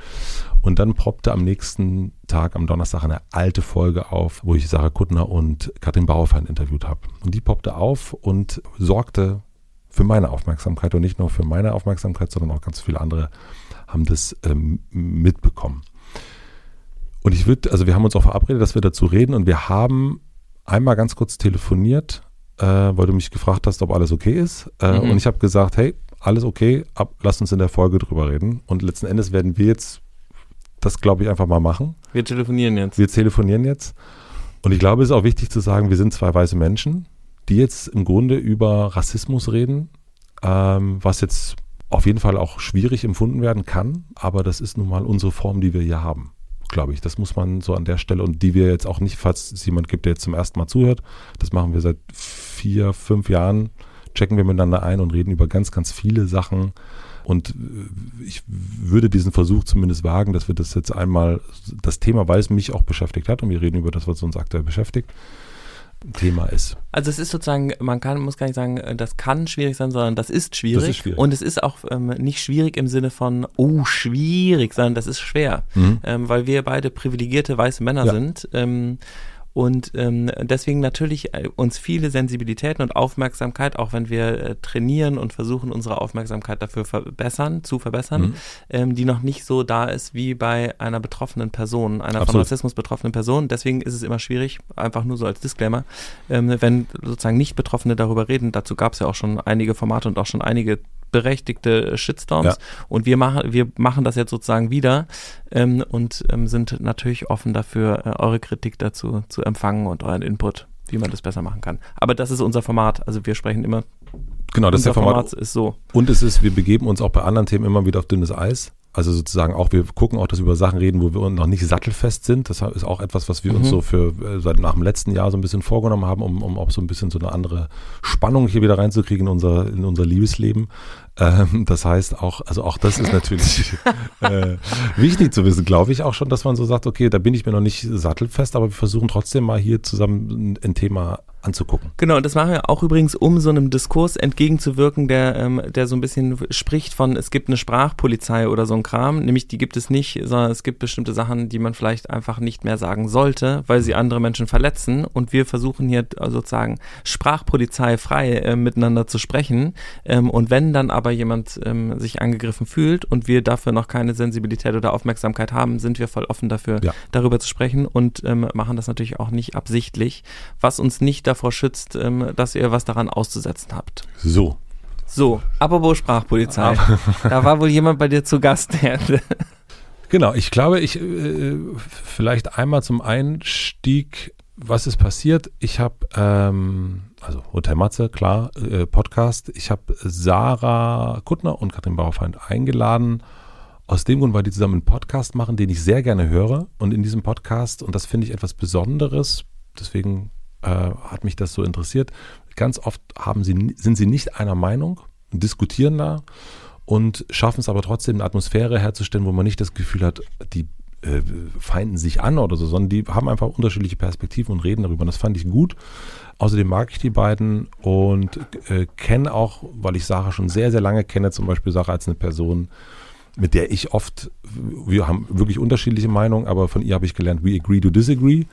Und dann poppte am nächsten Tag, am Donnerstag, eine alte Folge auf, wo ich Sarah Kuttner und Katrin Bauerfeind interviewt habe. Und die poppte auf und sorgte für meine Aufmerksamkeit und nicht nur für meine Aufmerksamkeit, sondern auch ganz viele andere haben das ähm, mitbekommen. Und ich würde, also wir haben uns auch verabredet, dass wir dazu reden und wir haben einmal ganz kurz telefoniert, äh, weil du mich gefragt hast, ob alles okay ist. Äh, mhm. Und ich habe gesagt, hey, alles okay, ab, lass uns in der Folge drüber reden. Und letzten Endes werden wir jetzt das, glaube ich, einfach mal machen. Wir telefonieren jetzt. Wir telefonieren jetzt. Und ich glaube, es ist auch wichtig zu sagen, wir sind zwei weiße Menschen, die jetzt im Grunde über Rassismus reden, ähm, was jetzt auf jeden Fall auch schwierig empfunden werden kann, aber das ist nun mal unsere Form, die wir hier haben glaube ich. Das muss man so an der Stelle und die wir jetzt auch nicht, falls es jemand gibt, der jetzt zum ersten Mal zuhört, das machen wir seit vier, fünf Jahren, checken wir miteinander ein und reden über ganz, ganz viele Sachen. Und äh, ich würde diesen Versuch zumindest wagen, dass wir das jetzt einmal, das Thema, weil es mich auch beschäftigt hat und wir reden über das, was uns aktuell beschäftigt, Thema ist. Also es ist sozusagen, man kann, muss gar nicht sagen, äh, das kann schwierig sein, sondern das ist schwierig. Das ist schwierig. Und es ist auch ähm, nicht schwierig im Sinne von, oh, schwierig, sondern das ist schwer. Mhm. Ähm, weil wir beide privilegierte weiße Männer ja. sind. Ähm, und ähm, deswegen natürlich äh, uns viele Sensibilitäten und Aufmerksamkeit, auch wenn wir äh, trainieren und versuchen, unsere Aufmerksamkeit dafür verbessern, zu verbessern, mhm. ähm, die noch nicht so da ist wie bei einer betroffenen Person, einer Absolut. von Rassismus betroffenen Person. Deswegen ist es immer schwierig, einfach nur so als Disclaimer, ähm, wenn sozusagen nicht Betroffene darüber reden. Dazu gab es ja auch schon einige Formate und auch schon einige berechtigte Shitstorms. Ja. Und wir machen, wir machen das jetzt sozusagen wieder ähm, und ähm, sind natürlich offen dafür, äh, eure Kritik dazu zu empfangen und euren Input, wie man das besser machen kann. Aber das ist unser Format. Also wir sprechen immer. Genau, das ist der Format. Format ist so. Und es ist, wir begeben uns auch bei anderen Themen immer wieder auf dünnes Eis. Also sozusagen auch, wir gucken auch, dass wir über Sachen reden, wo wir noch nicht sattelfest sind. Das ist auch etwas, was wir mhm. uns so für äh, seit nach dem letzten Jahr so ein bisschen vorgenommen haben, um, um auch so ein bisschen so eine andere Spannung hier wieder reinzukriegen in unser, in unser Liebesleben. Ähm, das heißt auch, also auch das ist natürlich äh, wichtig zu wissen, glaube ich auch schon, dass man so sagt, okay, da bin ich mir noch nicht sattelfest, aber wir versuchen trotzdem mal hier zusammen ein Thema anzugucken. Genau, und das machen wir auch übrigens, um so einem Diskurs entgegenzuwirken, der, ähm, der so ein bisschen spricht von, es gibt eine Sprachpolizei oder so ein Kram, nämlich die gibt es nicht, sondern es gibt bestimmte Sachen, die man vielleicht einfach nicht mehr sagen sollte, weil sie andere Menschen verletzen. Und wir versuchen hier sozusagen Sprachpolizei frei äh, miteinander zu sprechen. Ähm, und wenn dann aber jemand ähm, sich angegriffen fühlt und wir dafür noch keine Sensibilität oder Aufmerksamkeit haben, sind wir voll offen dafür, ja. darüber zu sprechen und ähm, machen das natürlich auch nicht absichtlich, was uns nicht davor schützt, ähm, dass ihr was daran auszusetzen habt. So. So, apropos Sprachpolizei. da war wohl jemand bei dir zu Gast. genau, ich glaube, ich äh, vielleicht einmal zum Einstieg, was ist passiert? Ich habe, ähm, also Hotel Matze, klar, äh, Podcast. Ich habe Sarah Kuttner und Katrin Bauerfeind eingeladen. Aus dem Grund, weil die zusammen einen Podcast machen, den ich sehr gerne höre. Und in diesem Podcast, und das finde ich etwas Besonderes, deswegen äh, hat mich das so interessiert. Ganz oft haben sie, sind sie nicht einer Meinung, diskutieren da und schaffen es aber trotzdem, eine Atmosphäre herzustellen, wo man nicht das Gefühl hat, die äh, feinden sich an oder so, sondern die haben einfach unterschiedliche Perspektiven und reden darüber. Und das fand ich gut. Außerdem mag ich die beiden und äh, kenne auch, weil ich Sarah schon sehr, sehr lange kenne, zum Beispiel Sarah als eine Person, mit der ich oft, wir haben wirklich unterschiedliche Meinungen, aber von ihr habe ich gelernt, we agree to disagree.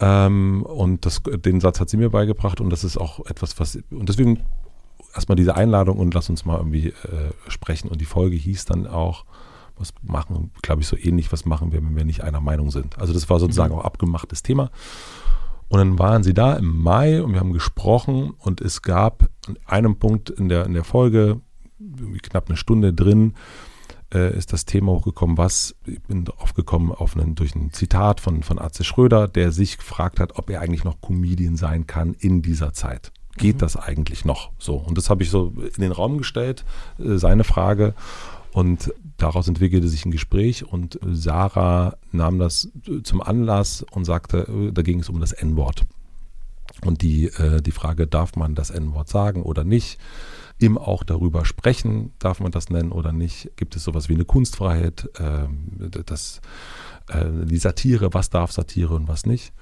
Ähm, und das, den Satz hat sie mir beigebracht und das ist auch etwas, was, und deswegen erstmal diese Einladung und lass uns mal irgendwie äh, sprechen. Und die Folge hieß dann auch, was machen, glaube ich, so ähnlich, was machen wir, wenn wir nicht einer Meinung sind. Also das war sozusagen mhm. auch abgemachtes Thema. Und dann waren sie da im Mai und wir haben gesprochen und es gab an einem Punkt in der, in der Folge, knapp eine Stunde drin, äh, ist das Thema hochgekommen, was, ich bin drauf gekommen auf einen, durch ein Zitat von, von Atze Schröder, der sich gefragt hat, ob er eigentlich noch Comedian sein kann in dieser Zeit. Geht mhm. das eigentlich noch so? Und das habe ich so in den Raum gestellt, äh, seine Frage. Und daraus entwickelte sich ein Gespräch und Sarah nahm das zum Anlass und sagte, äh, da ging es um das N-Wort. Und die, äh, die Frage, darf man das N-Wort sagen oder nicht? im auch darüber sprechen, darf man das nennen oder nicht? Gibt es sowas wie eine Kunstfreiheit? Ähm, das, äh, die Satire, was darf Satire und was nicht?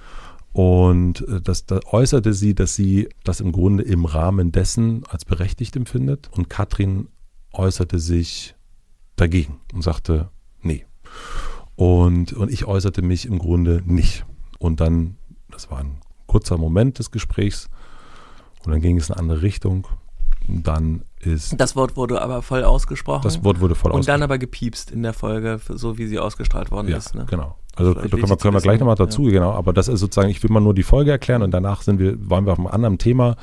Und äh, das, da äußerte sie, dass sie das im Grunde im Rahmen dessen als berechtigt empfindet. Und Katrin äußerte sich dagegen und sagte, nee. Und, und ich äußerte mich im Grunde nicht. Und dann, das war ein kurzer Moment des Gesprächs, und dann ging es in eine andere Richtung dann ist. Das Wort wurde aber voll ausgesprochen. Das Wort wurde voll ausgesprochen. Und dann aber gepiepst in der Folge, so wie sie ausgestrahlt worden ja, ist. Ne? Genau. Also da können wir, können wir gleich nochmal dazu, ja. genau. Aber das ist sozusagen, ich will mal nur die Folge erklären und danach sind wir, waren wir auf einem anderen Thema.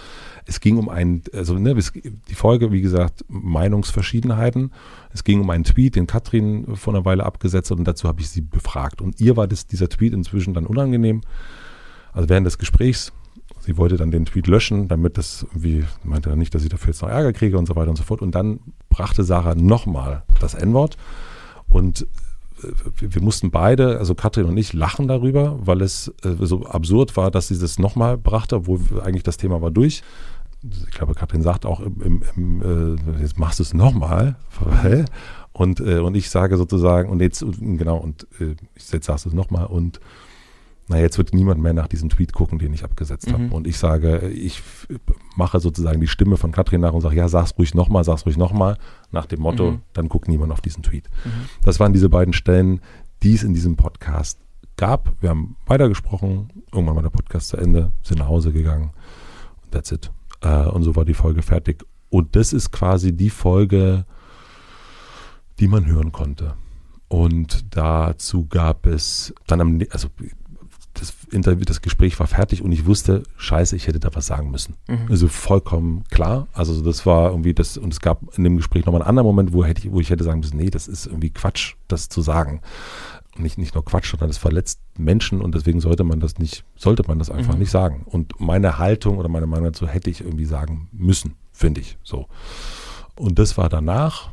Es ging um ein, also ne, die Folge, wie gesagt, Meinungsverschiedenheiten. Es ging um einen Tweet, den Katrin vor einer Weile abgesetzt hat und dazu habe ich sie befragt. Und ihr war das, dieser Tweet inzwischen dann unangenehm. Also während des Gesprächs sie wollte dann den Tweet löschen, damit das irgendwie, meinte er nicht, dass ich dafür jetzt noch Ärger kriege und so weiter und so fort. Und dann brachte Sarah nochmal das N-Wort und äh, wir mussten beide, also Katrin und ich, lachen darüber, weil es äh, so absurd war, dass sie das nochmal brachte, obwohl eigentlich das Thema war durch. Ich glaube, Katrin sagt auch, im, im, äh, jetzt machst du es nochmal. Und, äh, und ich sage sozusagen, und jetzt, genau, und äh, jetzt sagst du es nochmal und na, jetzt wird niemand mehr nach diesem Tweet gucken, den ich abgesetzt mhm. habe. Und ich sage, ich mache sozusagen die Stimme von Katrin nach und sage, ja, sag's ruhig nochmal, sag's ruhig nochmal, nach dem Motto, mhm. dann guckt niemand auf diesen Tweet. Mhm. Das waren diese beiden Stellen, die es in diesem Podcast gab. Wir haben weitergesprochen, irgendwann war der Podcast zu Ende, sind nach Hause gegangen. That's it. Äh, und so war die Folge fertig. Und das ist quasi die Folge, die man hören konnte. Und dazu gab es dann am, also das Interview, das Gespräch war fertig und ich wusste, scheiße, ich hätte da was sagen müssen. Mhm. Also vollkommen klar. Also das war irgendwie das, und es gab in dem Gespräch nochmal einen anderen Moment, wo, hätte ich, wo ich hätte sagen müssen, nee, das ist irgendwie Quatsch, das zu sagen. Und nicht, nicht nur Quatsch, sondern es verletzt Menschen und deswegen sollte man das nicht, sollte man das einfach mhm. nicht sagen. Und meine Haltung oder meine Meinung dazu hätte ich irgendwie sagen müssen, finde ich so. Und das war danach.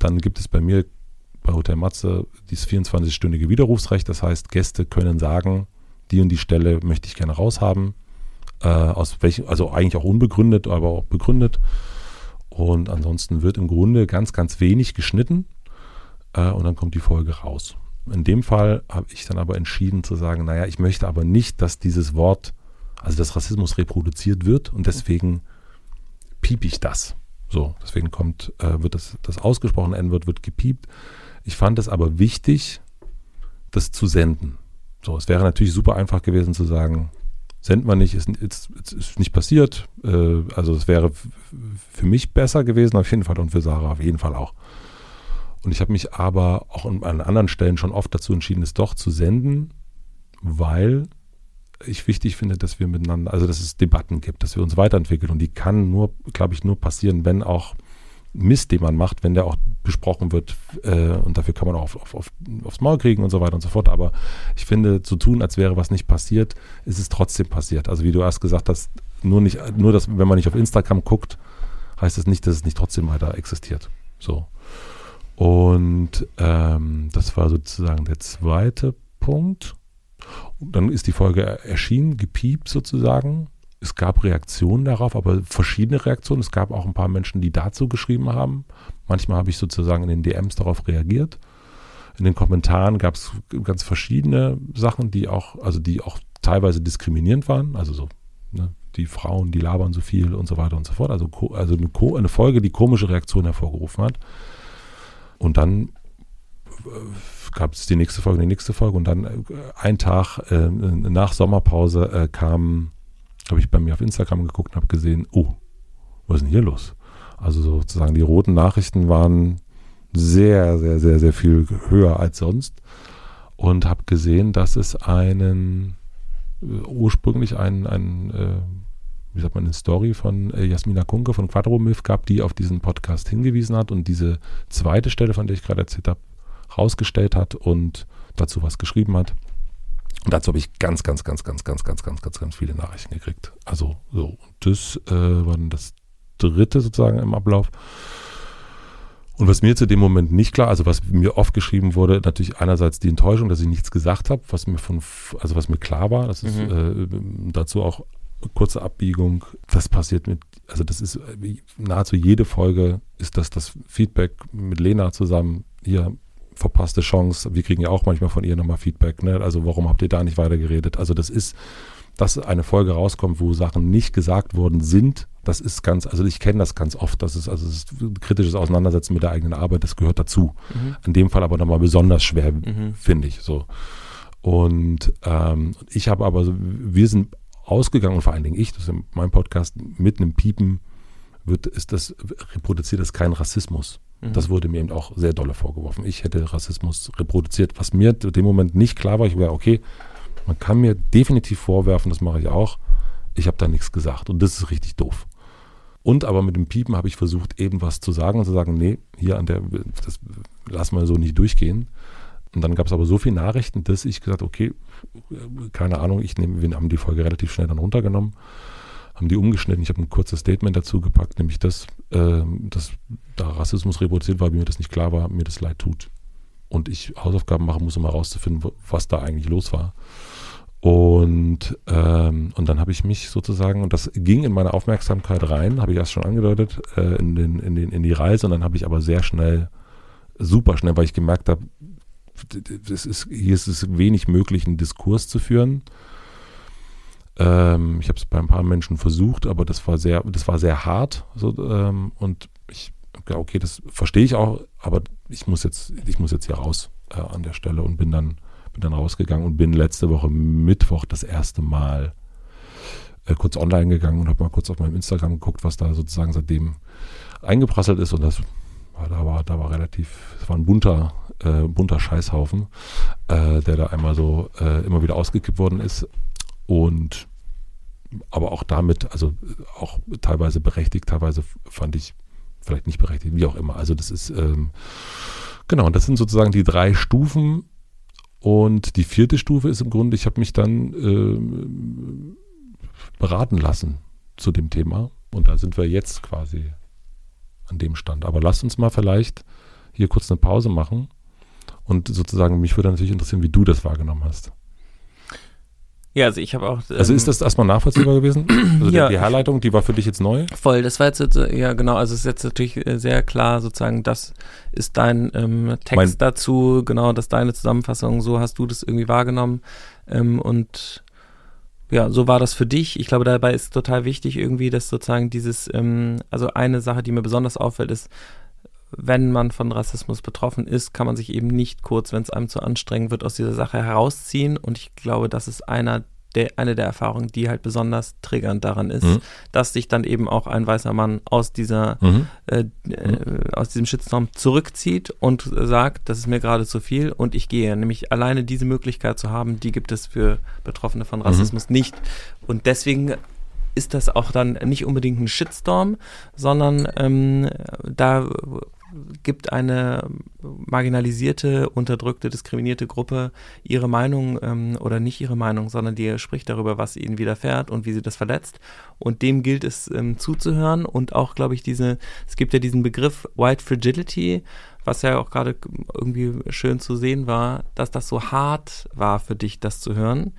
Dann gibt es bei mir bei Hotel Matze dieses 24-stündige Widerrufsrecht. Das heißt, Gäste können sagen, die und die Stelle möchte ich gerne raushaben. Äh, aus welchen, also eigentlich auch unbegründet, aber auch begründet. Und ansonsten wird im Grunde ganz, ganz wenig geschnitten äh, und dann kommt die Folge raus. In dem Fall habe ich dann aber entschieden zu sagen, naja, ich möchte aber nicht, dass dieses Wort, also dass Rassismus reproduziert wird und deswegen piep ich das. So, deswegen kommt, äh, wird das, das ausgesprochene N-Wort wird gepiept. Ich fand es aber wichtig, das zu senden. So, es wäre natürlich super einfach gewesen zu sagen, senden wir nicht, ist, ist, ist nicht passiert. Äh, also es wäre für mich besser gewesen auf jeden Fall und für Sarah auf jeden Fall auch. Und ich habe mich aber auch an anderen Stellen schon oft dazu entschieden, es doch zu senden, weil ich wichtig finde, dass wir miteinander, also dass es Debatten gibt, dass wir uns weiterentwickeln. Und die kann nur, glaube ich, nur passieren, wenn auch Mist, den man macht, wenn der auch besprochen wird. Äh, und dafür kann man auch auf, auf, aufs Maul kriegen und so weiter und so fort. Aber ich finde, zu tun, als wäre was nicht passiert, ist es trotzdem passiert. Also wie du erst gesagt hast, nur nicht, nur dass, wenn man nicht auf Instagram guckt, heißt es das nicht, dass es nicht trotzdem weiter existiert. So. Und ähm, das war sozusagen der zweite Punkt. Und dann ist die Folge erschienen, gepiept sozusagen. Es gab Reaktionen darauf, aber verschiedene Reaktionen. Es gab auch ein paar Menschen, die dazu geschrieben haben. Manchmal habe ich sozusagen in den DMs darauf reagiert. In den Kommentaren gab es ganz verschiedene Sachen, die auch, also die auch teilweise diskriminierend waren. Also so, ne, die Frauen, die labern so viel und so weiter und so fort. Also, also eine, eine Folge, die komische Reaktionen hervorgerufen hat. Und dann äh, gab es die nächste Folge, die nächste Folge und dann äh, ein Tag äh, nach Sommerpause äh, kam, habe ich bei mir auf Instagram geguckt und habe gesehen, oh, was ist denn hier los? Also sozusagen die roten Nachrichten waren sehr, sehr, sehr, sehr viel höher als sonst und habe gesehen, dass es einen äh, ursprünglich einen, einen äh, wie sagt man, eine Story von äh, Jasmina Kunke von Quadromilf gab, die auf diesen Podcast hingewiesen hat und diese zweite Stelle, von der ich gerade erzählt habe, rausgestellt hat und dazu was geschrieben hat. Und dazu habe ich ganz, ganz, ganz, ganz, ganz, ganz, ganz, ganz, ganz viele Nachrichten gekriegt. Also so, und das äh, war dann das dritte sozusagen im Ablauf. Und was mir zu dem Moment nicht klar, also was mir oft geschrieben wurde, natürlich einerseits die Enttäuschung, dass ich nichts gesagt habe, was mir von, also was mir klar war, das ist mhm. äh, dazu auch kurze Abbiegung, das passiert mit, also das ist nahezu jede Folge ist das das Feedback mit Lena zusammen, hier verpasste Chance, wir kriegen ja auch manchmal von ihr nochmal Feedback, ne? also warum habt ihr da nicht weiter geredet? Also das ist, dass eine Folge rauskommt, wo Sachen nicht gesagt worden sind, das ist ganz, also ich kenne das ganz oft, das ist also das ist kritisches Auseinandersetzen mit der eigenen Arbeit, das gehört dazu. Mhm. In dem Fall aber nochmal besonders schwer, mhm. finde ich so. Und ähm, ich habe aber, wir sind ausgegangen und vor allen Dingen ich, das ist in meinem Podcast, mit einem Piepen wird, ist das, reproduziert das kein Rassismus. Mhm. Das wurde mir eben auch sehr dolle vorgeworfen. Ich hätte Rassismus reproduziert, was mir in dem Moment nicht klar war. Ich war, okay, man kann mir definitiv vorwerfen, das mache ich auch. Ich habe da nichts gesagt und das ist richtig doof. Und aber mit dem Piepen habe ich versucht, eben was zu sagen und zu sagen, nee, hier an der, das lassen wir so nicht durchgehen. Und dann gab es aber so viele Nachrichten, dass ich gesagt okay, keine Ahnung, ich nehme, wir haben die Folge relativ schnell dann runtergenommen, haben die umgeschnitten. Ich habe ein kurzes Statement dazu gepackt, nämlich dass, äh, dass da Rassismus reproduziert war, wie mir das nicht klar war, mir das leid tut. Und ich Hausaufgaben machen muss, um herauszufinden, was da eigentlich los war. Und, ähm, und dann habe ich mich sozusagen, und das ging in meine Aufmerksamkeit rein, habe ich erst schon angedeutet, äh, in, den, in, den, in die Reise. Und dann habe ich aber sehr schnell, super schnell, weil ich gemerkt habe, das ist, hier ist es wenig möglich, einen Diskurs zu führen. Ähm, ich habe es bei ein paar Menschen versucht, aber das war sehr, das war sehr hart. So, ähm, und ich, ja, okay, das verstehe ich auch, aber ich muss jetzt, ich muss jetzt hier raus äh, an der Stelle und bin dann, bin dann rausgegangen und bin letzte Woche Mittwoch das erste Mal äh, kurz online gegangen und habe mal kurz auf meinem Instagram geguckt, was da sozusagen seitdem eingeprasselt ist und das da war, da war relativ, es war ein bunter, äh, bunter Scheißhaufen, äh, der da einmal so äh, immer wieder ausgekippt worden ist. Und aber auch damit, also auch teilweise berechtigt, teilweise fand ich vielleicht nicht berechtigt, wie auch immer. Also das ist, ähm, genau, das sind sozusagen die drei Stufen. Und die vierte Stufe ist im Grunde, ich habe mich dann äh, beraten lassen zu dem Thema. Und da sind wir jetzt quasi an dem Stand. Aber lasst uns mal vielleicht hier kurz eine Pause machen und sozusagen, mich würde natürlich interessieren, wie du das wahrgenommen hast. Ja, also ich habe auch. Ähm, also ist das erstmal nachvollziehbar gewesen? Also Ja. die, die Herleitung, die war für dich jetzt neu? Voll, das war jetzt, äh, ja genau, also es ist jetzt natürlich äh, sehr klar sozusagen, das ist dein ähm, Text Mein- dazu, genau, das ist deine Zusammenfassung, so hast du das irgendwie wahrgenommen ähm, und ja, so war das für dich. Ich glaube, dabei ist total wichtig irgendwie, dass sozusagen dieses, ähm, also eine Sache, die mir besonders auffällt, ist, wenn man von Rassismus betroffen ist, kann man sich eben nicht kurz, wenn es einem zu anstrengend wird, aus dieser Sache herausziehen. Und ich glaube, das ist einer der, eine der Erfahrungen, die halt besonders triggernd daran ist, Mhm. dass sich dann eben auch ein weißer Mann aus dieser Mhm. äh, äh, aus diesem Shitstorm zurückzieht und sagt, das ist mir gerade zu viel und ich gehe. Nämlich alleine diese Möglichkeit zu haben, die gibt es für Betroffene von Rassismus nicht. Und deswegen ist das auch dann nicht unbedingt ein Shitstorm, sondern ähm, da gibt eine marginalisierte, unterdrückte, diskriminierte Gruppe ihre Meinung ähm, oder nicht ihre Meinung, sondern die spricht darüber, was ihnen widerfährt und wie sie das verletzt. Und dem gilt es ähm, zuzuhören und auch, glaube ich, diese, es gibt ja diesen Begriff White Fragility, was ja auch gerade irgendwie schön zu sehen war, dass das so hart war für dich, das zu hören.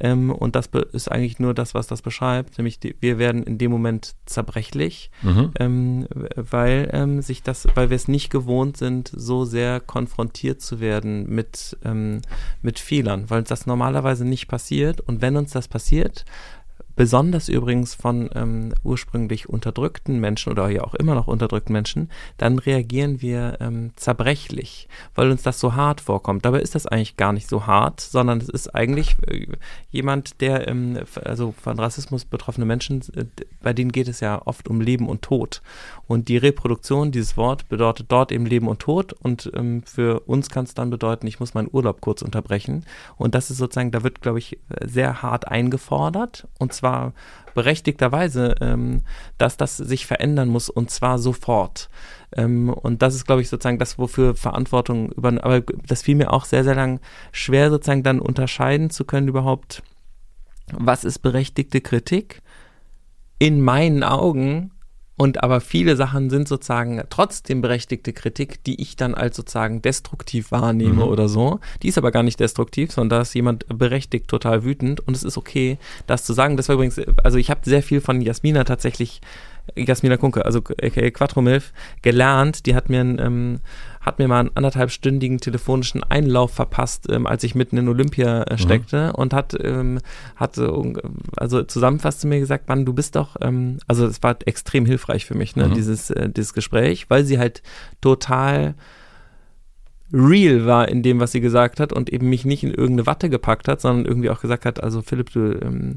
Ähm, und das ist eigentlich nur das, was das beschreibt, nämlich die, wir werden in dem Moment zerbrechlich, Mhm. ähm, weil ähm, sich das, weil wir es nicht gewohnt sind, so sehr konfrontiert zu werden mit, ähm, mit Fehlern, weil uns das normalerweise nicht passiert. Und wenn uns das passiert, besonders übrigens von ähm, ursprünglich unterdrückten Menschen oder ja auch immer noch unterdrückten Menschen, dann reagieren wir ähm, zerbrechlich, weil uns das so hart vorkommt. Dabei ist das eigentlich gar nicht so hart, sondern es ist eigentlich äh, jemand, der, ähm, also von Rassismus betroffene Menschen, äh, bei denen geht es ja oft um Leben und Tod. Und die Reproduktion, dieses Wort, bedeutet dort eben Leben und Tod. Und ähm, für uns kann es dann bedeuten, ich muss meinen Urlaub kurz unterbrechen. Und das ist sozusagen, da wird, glaube ich, sehr hart eingefordert. Und zwar berechtigterweise, ähm, dass das sich verändern muss und zwar sofort. Ähm, und das ist, glaube ich, sozusagen das, wofür Verantwortung über, aber das fiel mir auch sehr, sehr lang schwer, sozusagen dann unterscheiden zu können überhaupt, was ist berechtigte Kritik in meinen Augen und aber viele Sachen sind sozusagen trotzdem berechtigte Kritik, die ich dann als sozusagen destruktiv wahrnehme Mhm. oder so. Die ist aber gar nicht destruktiv, sondern da ist jemand berechtigt total wütend und es ist okay, das zu sagen. Das war übrigens, also ich habe sehr viel von Jasmina tatsächlich, Jasmina Kunke, also aka Quattromilf, gelernt. Die hat mir, ein, ähm, hat mir mal einen anderthalbstündigen telefonischen Einlauf verpasst, ähm, als ich mitten in Olympia äh, steckte und hat, ähm, hat ung- also zusammenfasst zu mir gesagt, Mann, du bist doch, ähm, also es war extrem hilfreich für mich, ne, Mhm. dieses, äh, dieses Gespräch, weil sie halt total real war in dem, was sie gesagt hat und eben mich nicht in irgendeine Watte gepackt hat, sondern irgendwie auch gesagt hat, also Philipp, du, ähm,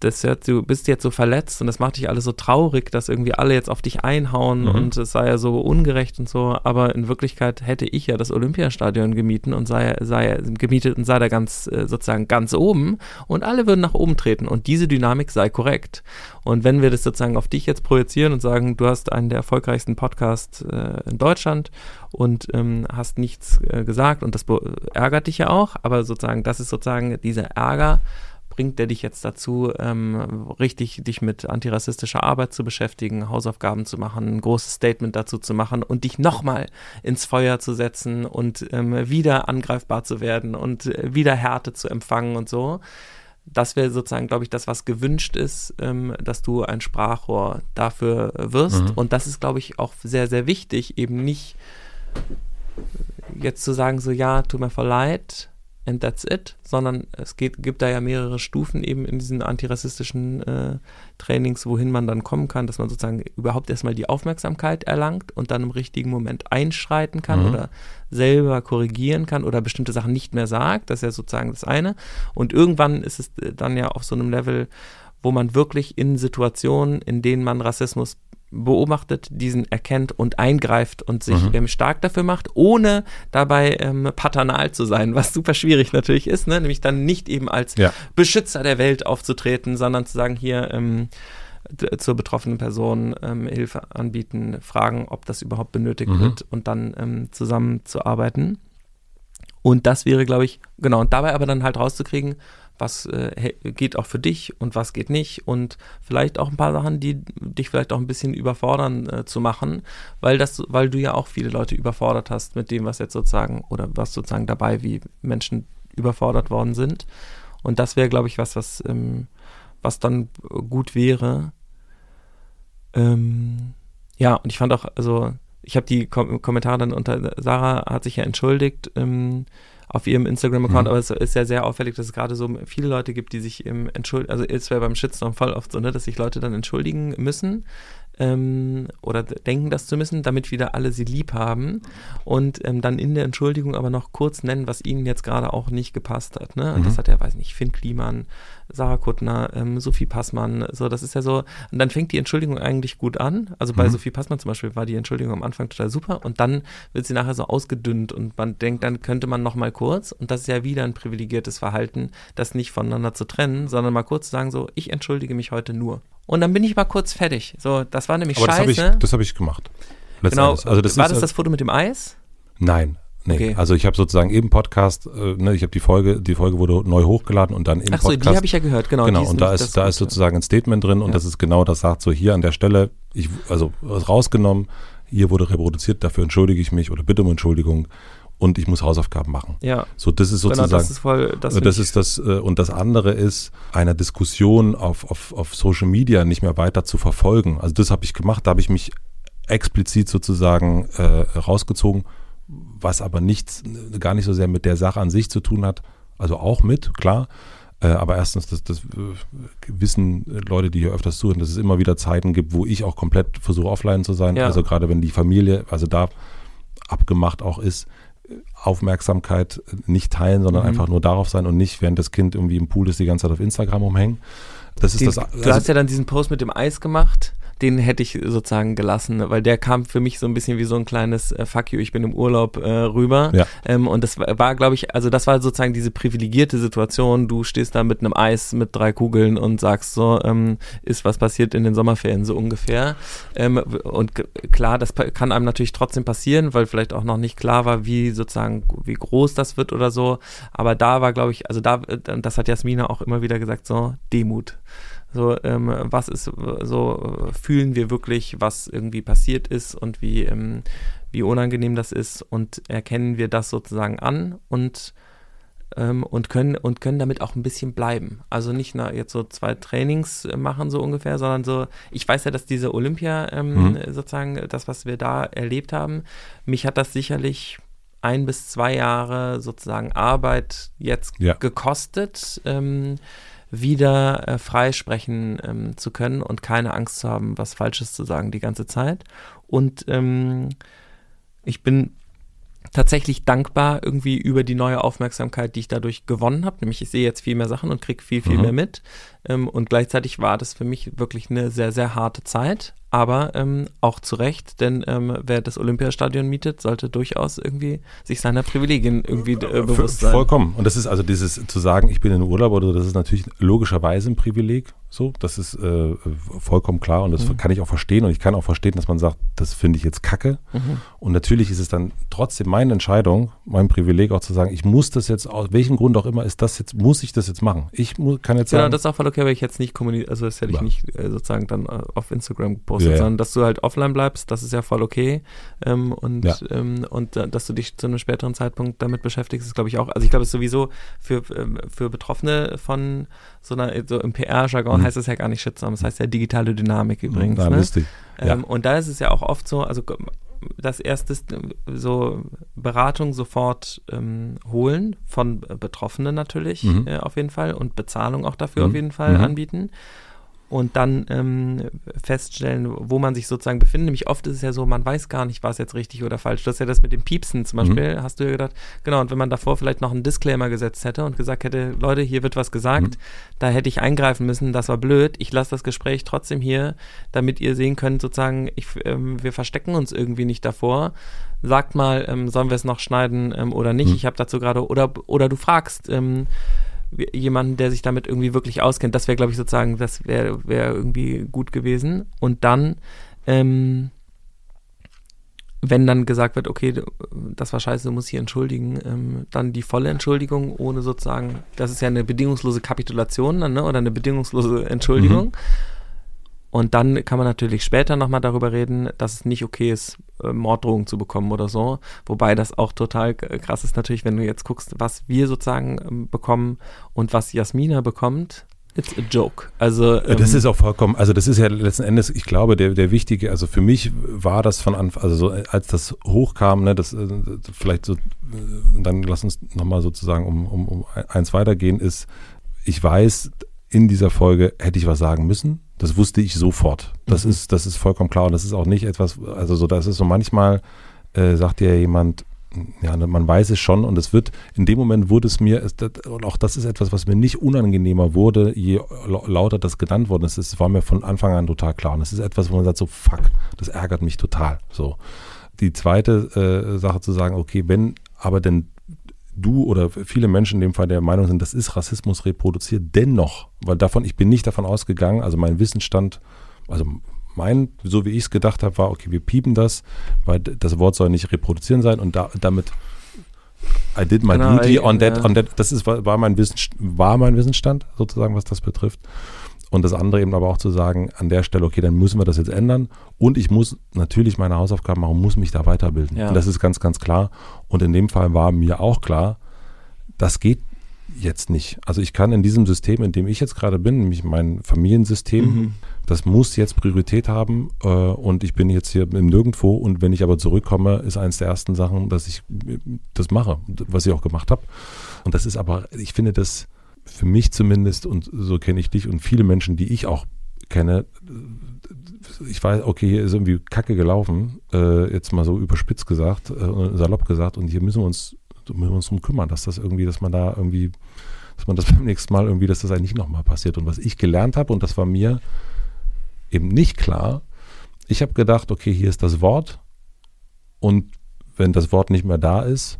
das hört, du bist jetzt so verletzt und das macht dich alles so traurig, dass irgendwie alle jetzt auf dich einhauen Mhm. und es sei ja so ungerecht und so, aber in Wirklichkeit hätte ich ja das Olympiastadion gemieten und sei, sei gemietet und sei da ganz äh, sozusagen ganz oben und alle würden nach oben treten und diese Dynamik sei korrekt. Und wenn wir das sozusagen auf dich jetzt projizieren und sagen, du hast einen der erfolgreichsten Podcasts äh, in Deutschland und ähm, hast nichts äh, gesagt und das ärgert dich ja auch, aber sozusagen, das ist sozusagen dieser Ärger, bringt der dich jetzt dazu, ähm, richtig dich mit antirassistischer Arbeit zu beschäftigen, Hausaufgaben zu machen, ein großes Statement dazu zu machen und dich nochmal ins Feuer zu setzen und ähm, wieder angreifbar zu werden und äh, wieder Härte zu empfangen und so. Das wäre sozusagen, glaube ich, das, was gewünscht ist, ähm, dass du ein Sprachrohr dafür wirst. Mhm. Und das ist, glaube ich, auch sehr, sehr wichtig, eben nicht jetzt zu sagen, so ja, tut mir voll leid and that's it, sondern es geht, gibt da ja mehrere Stufen eben in diesen antirassistischen äh, Trainings, wohin man dann kommen kann, dass man sozusagen überhaupt erstmal die Aufmerksamkeit erlangt und dann im richtigen Moment einschreiten kann Mhm. oder selber korrigieren kann oder bestimmte Sachen nicht mehr sagt. Das ist ja sozusagen das eine. Und irgendwann ist es äh, dann ja auf so einem Level, wo man wirklich in Situationen, in denen man Rassismus beobachtet, diesen erkennt und eingreift und sich Mhm. ähm, stark dafür macht, ohne dabei ähm, paternal zu sein, was super schwierig natürlich ist, ne? nämlich dann nicht eben als Ja. Beschützer der Welt aufzutreten, sondern zu sagen, hier ähm, zur betroffenen Person ähm, Hilfe anbieten, fragen, ob das überhaupt benötigt Mhm. wird und dann ähm, zusammenzuarbeiten. Und das wäre, glaube ich, genau, und dabei aber dann halt rauszukriegen, was äh, geht auch für dich und was geht nicht und vielleicht auch ein paar Sachen, die dich vielleicht auch ein bisschen überfordern äh, zu machen, weil das, weil du ja auch viele Leute überfordert hast mit dem, was jetzt sozusagen oder was sozusagen dabei, wie Menschen überfordert worden sind. Und das wäre, glaube ich, was, was, ähm, was dann gut wäre. Ähm, ja, und ich fand auch, also ich habe die Kom Kommentare dann unter, Sarah hat sich ja entschuldigt ähm, auf ihrem Instagram-Account, mhm. aber es ist ja sehr auffällig, dass es gerade so viele Leute gibt, die sich im entschuldigen, also es wäre beim Shitstorm voll oft so, ne, dass sich Leute dann entschuldigen müssen ähm, oder denken das zu müssen, damit wieder alle sie lieb haben und ähm, dann in der Entschuldigung aber noch kurz nennen, was ihnen jetzt gerade auch nicht gepasst hat. Ne? Und mhm. das hat ja, weiß nicht, Finn Kliman, Sarah Kuttner, ähm, Sophie Passmann, so, das ist ja so, und dann fängt die Entschuldigung eigentlich gut an. Also bei mhm. Sophie Passmann zum Beispiel war die Entschuldigung am Anfang total super und dann wird sie nachher so ausgedünnt und man denkt, dann könnte man noch mal kurz und das ist ja wieder ein privilegiertes Verhalten, das nicht voneinander zu trennen, sondern mal kurz zu sagen so, ich entschuldige mich heute nur. Und dann bin ich mal kurz fertig. So, das war nämlich Aber scheiße. Das habe ich, hab ich gemacht. Genau. Also das war das das Foto mit dem Eis? Nein. Nee, okay. also ich habe sozusagen eben Podcast, äh, ne, ich habe die Folge, die Folge wurde neu hochgeladen und dann im Ach so, Podcast. die habe ich ja gehört, genau. Genau, und da ist, da ist sozusagen ein Statement drin und ja. das ist genau, das sagt so hier an der Stelle, ich, also rausgenommen, hier wurde reproduziert, dafür entschuldige ich mich oder bitte um Entschuldigung und ich muss Hausaufgaben machen. Ja. So, das ist sozusagen. Genau, das ist voll, das, das ist das, äh, und das andere ist, einer Diskussion auf, auf, auf Social Media nicht mehr weiter zu verfolgen. Also das habe ich gemacht, da habe ich mich explizit sozusagen äh, rausgezogen, was aber nichts, gar nicht so sehr mit der Sache an sich zu tun hat. Also auch mit, klar. Äh, aber erstens, das, das äh, wissen Leute, die hier öfters zuhören, dass es immer wieder Zeiten gibt, wo ich auch komplett versuche, offline zu sein. Ja. Also gerade wenn die Familie, also da abgemacht auch ist, Aufmerksamkeit nicht teilen, sondern mhm. einfach nur darauf sein und nicht, während das Kind irgendwie im Pool ist, die ganze Zeit auf Instagram umhängen. Das ist die, das, also du hast ja dann diesen Post mit dem Eis gemacht den hätte ich sozusagen gelassen, weil der kam für mich so ein bisschen wie so ein kleines äh, Fuck you, ich bin im Urlaub äh, rüber. Ja. Ähm, und das war, glaube ich, also das war sozusagen diese privilegierte Situation. Du stehst da mit einem Eis mit drei Kugeln und sagst so, ähm, ist was passiert in den Sommerferien so ungefähr. Ähm, und klar, das kann einem natürlich trotzdem passieren, weil vielleicht auch noch nicht klar war, wie sozusagen, wie groß das wird oder so. Aber da war, glaube ich, also da, äh, das hat Jasmina auch immer wieder gesagt, so Demut. So, ähm, was ist, so fühlen wir wirklich, was irgendwie passiert ist und wie, ähm, wie unangenehm das ist und erkennen wir das sozusagen an und ähm, und können und können damit auch ein bisschen bleiben. Also nicht nur jetzt so zwei Trainings machen so ungefähr, sondern so. Ich weiß ja, dass diese Olympia ähm, mhm. sozusagen das, was wir da erlebt haben, mich hat das sicherlich ein bis zwei Jahre sozusagen Arbeit jetzt ja. gekostet. Ähm, wieder äh, frei sprechen ähm, zu können und keine Angst zu haben, was Falsches zu sagen die ganze Zeit. Und ähm, ich bin tatsächlich dankbar irgendwie über die neue Aufmerksamkeit, die ich dadurch gewonnen habe. Nämlich ich sehe jetzt viel mehr Sachen und kriege viel, viel mhm. mehr mit. Ähm, und gleichzeitig war das für mich wirklich eine sehr, sehr harte Zeit aber ähm, auch zu Recht, denn ähm, wer das Olympiastadion mietet, sollte durchaus irgendwie sich seiner Privilegien irgendwie äh, bewusst sein. Vollkommen. Und das ist also dieses zu sagen, ich bin in Urlaub oder das ist natürlich logischerweise ein Privileg. So, das ist äh, vollkommen klar und das mhm. kann ich auch verstehen und ich kann auch verstehen, dass man sagt, das finde ich jetzt Kacke. Mhm. Und natürlich ist es dann trotzdem meine Entscheidung, mein Privileg auch zu sagen, ich muss das jetzt aus welchem Grund auch immer ist das jetzt, muss ich das jetzt machen. Ich muss, kann jetzt genau, sagen. Genau, das ist auch voll okay, weil ich jetzt nicht kommuniziere, also das hätte ich ja. nicht äh, sozusagen dann äh, auf Instagram gepostet ja, sondern dass du halt offline bleibst, das ist ja voll okay. Ähm, und ja. ähm, und äh, dass du dich zu einem späteren Zeitpunkt damit beschäftigst, ist glaube ich auch, also ich glaube, es ist sowieso für, ähm, für Betroffene von so einer, so im PR-Jargon mhm. heißt es ja gar nicht Shitstorm, das heißt ja digitale Dynamik übrigens. Ja, ne? Ähm, und da ist es ja auch oft so, also das erste ist so Beratung sofort ähm, holen von Betroffenen natürlich mhm. äh, auf jeden Fall und Bezahlung auch dafür mhm. auf jeden Fall mhm. anbieten und dann ähm, feststellen, wo man sich sozusagen befindet. Nämlich oft ist es ja so, man weiß gar nicht, war es jetzt richtig oder falsch. Du hast ja das mit dem Piepsen zum Beispiel, mhm. hast du ja gedacht, genau, und wenn man davor vielleicht noch einen Disclaimer gesetzt hätte und gesagt hätte, Leute, hier wird was gesagt, mhm. da hätte ich eingreifen müssen, das war blöd, ich lasse das Gespräch trotzdem hier, damit ihr sehen könnt, sozusagen, ich, ähm, wir verstecken uns irgendwie nicht davor. Sagt mal, ähm, sollen wir es noch schneiden ähm, oder nicht? Mhm. Ich habe dazu gerade, oder, oder du fragst, ähm, jemanden, der sich damit irgendwie wirklich auskennt. Das wäre, glaube ich, sozusagen, das wäre wär irgendwie gut gewesen. Und dann, ähm, wenn dann gesagt wird, okay, das war scheiße, du musst hier entschuldigen, ähm, dann die volle Entschuldigung, ohne sozusagen, das ist ja eine bedingungslose Kapitulation dann, ne, oder eine bedingungslose Entschuldigung. Mhm. Und dann kann man natürlich später nochmal darüber reden, dass es nicht okay ist, äh, Morddrohungen zu bekommen oder so. Wobei das auch total krass ist natürlich, wenn du jetzt guckst, was wir sozusagen ähm, bekommen und was Jasmina bekommt. It's a joke. Also ähm, das ist auch vollkommen, also das ist ja letzten Endes, ich glaube, der, der wichtige, also für mich war das von Anfang, also so, als das hochkam, ne, das äh, vielleicht so, äh, dann lass uns nochmal sozusagen um, um, um eins weitergehen, ist, ich weiß, in dieser Folge hätte ich was sagen müssen. Das wusste ich sofort. Das mhm. ist, das ist vollkommen klar. Und das ist auch nicht etwas, also so, das ist so manchmal, äh, sagt ja jemand, ja, man weiß es schon und es wird, in dem Moment wurde es mir, und auch das ist etwas, was mir nicht unangenehmer wurde, je lauter das genannt worden ist, es war mir von Anfang an total klar. Und es ist etwas, wo man sagt, so fuck, das ärgert mich total. So. Die zweite äh, Sache zu sagen, okay, wenn aber denn du oder viele Menschen in dem Fall der Meinung sind, das ist Rassismus reproduziert, dennoch, weil davon, ich bin nicht davon ausgegangen, also mein Wissensstand, also mein, so wie ich es gedacht habe, war, okay, wir piepen das, weil das Wort soll nicht reproduzieren sein und da, damit I did my genau, duty on that, on that, das ist, war, mein Wissen, war mein Wissensstand sozusagen, was das betrifft. Und das andere eben aber auch zu sagen, an der Stelle, okay, dann müssen wir das jetzt ändern. Und ich muss natürlich meine Hausaufgaben machen, muss mich da weiterbilden. Ja. Und das ist ganz, ganz klar. Und in dem Fall war mir auch klar, das geht jetzt nicht. Also ich kann in diesem System, in dem ich jetzt gerade bin, nämlich mein Familiensystem, mhm. das muss jetzt Priorität haben äh, und ich bin jetzt hier im Nirgendwo und wenn ich aber zurückkomme, ist eines der ersten Sachen, dass ich das mache, was ich auch gemacht habe. Und das ist aber, ich finde das für mich zumindest, und so kenne ich dich und viele Menschen, die ich auch kenne, ich weiß, okay, hier ist irgendwie Kacke gelaufen, äh, jetzt mal so überspitzt gesagt, äh, salopp gesagt, und hier müssen wir uns, müssen wir uns drum kümmern, dass das irgendwie, dass man da irgendwie, dass man das beim nächsten Mal irgendwie, dass das eigentlich nochmal passiert. Und was ich gelernt habe, und das war mir eben nicht klar, ich habe gedacht, okay, hier ist das Wort, und wenn das Wort nicht mehr da ist,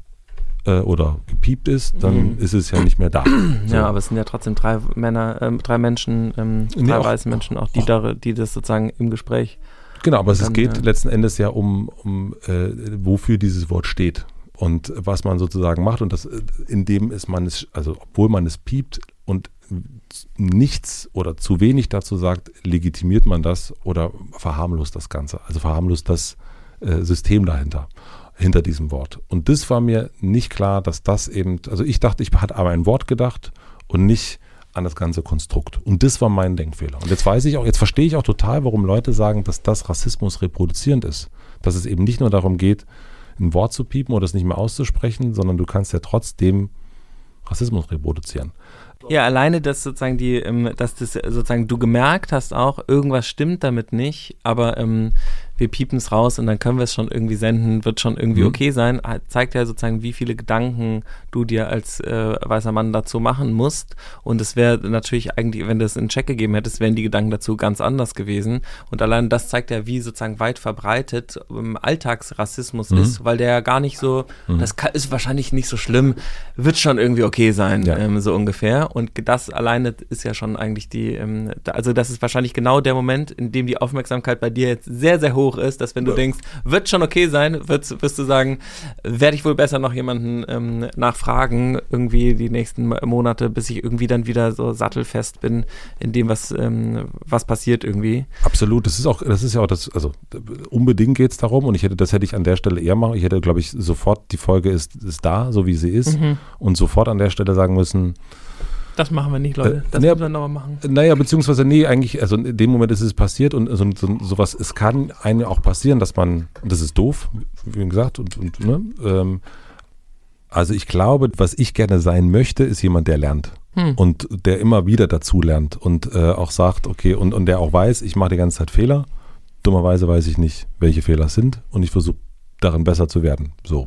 äh, oder gepiept ist, dann mhm. ist es ja nicht mehr da. So. Ja, aber es sind ja trotzdem drei Männer, äh, drei Menschen, ähm, drei nee, weiße Menschen, auch die, auch. Da, die das sozusagen im Gespräch. Genau, aber dann, es geht ja. letzten Endes ja um, um äh, wofür dieses Wort steht und was man sozusagen macht und das, äh, indem es man es, also obwohl man es piept und nichts oder zu wenig dazu sagt, legitimiert man das oder verharmlost das Ganze, also verharmlost das äh, System dahinter hinter diesem Wort. Und das war mir nicht klar, dass das eben, also ich dachte, ich hatte aber ein Wort gedacht und nicht an das ganze Konstrukt. Und das war mein Denkfehler. Und jetzt weiß ich auch, jetzt verstehe ich auch total, warum Leute sagen, dass das Rassismus reproduzierend ist. Dass es eben nicht nur darum geht, ein Wort zu piepen oder es nicht mehr auszusprechen, sondern du kannst ja trotzdem Rassismus reproduzieren. Ja, alleine, dass sozusagen die, ähm, dass das sozusagen du gemerkt hast auch, irgendwas stimmt damit nicht, aber ähm, wir piepen es raus und dann können wir es schon irgendwie senden, wird schon irgendwie mhm. okay sein, zeigt ja sozusagen, wie viele Gedanken du dir als äh, weißer Mann dazu machen musst. Und es wäre natürlich eigentlich, wenn du es in Check gegeben hättest, wären die Gedanken dazu ganz anders gewesen. Und allein das zeigt ja, wie sozusagen weit verbreitet ähm, Alltagsrassismus mhm. ist, weil der ja gar nicht so, mhm. das kann, ist wahrscheinlich nicht so schlimm, wird schon irgendwie okay sein, ja. ähm, so ungefähr. Und das alleine ist ja schon eigentlich die, ähm, also das ist wahrscheinlich genau der Moment, in dem die Aufmerksamkeit bei dir jetzt sehr, sehr hoch hoch ist, dass wenn du denkst, wird schon okay sein, wirst, wirst du sagen, werde ich wohl besser noch jemanden ähm, nachfragen, irgendwie die nächsten Monate, bis ich irgendwie dann wieder so sattelfest bin in dem, was, ähm, was passiert irgendwie. Absolut, das ist auch, das ist ja auch das, also unbedingt geht es darum und ich hätte, das hätte ich an der Stelle eher machen. Ich hätte, glaube ich, sofort, die Folge ist, ist da, so wie sie ist mhm. und sofort an der Stelle sagen müssen, das machen wir nicht, Leute. Äh, das naja, müssen wir nochmal machen. Naja, beziehungsweise, nee, eigentlich, also in dem Moment ist es passiert und so, so, sowas, es kann einem auch passieren, dass man, das ist doof, wie gesagt, und, und ne, ähm, also ich glaube, was ich gerne sein möchte, ist jemand, der lernt. Hm. Und der immer wieder dazu lernt und äh, auch sagt, okay, und, und der auch weiß, ich mache die ganze Zeit Fehler. Dummerweise weiß ich nicht, welche Fehler es sind und ich versuche darin besser zu werden. So.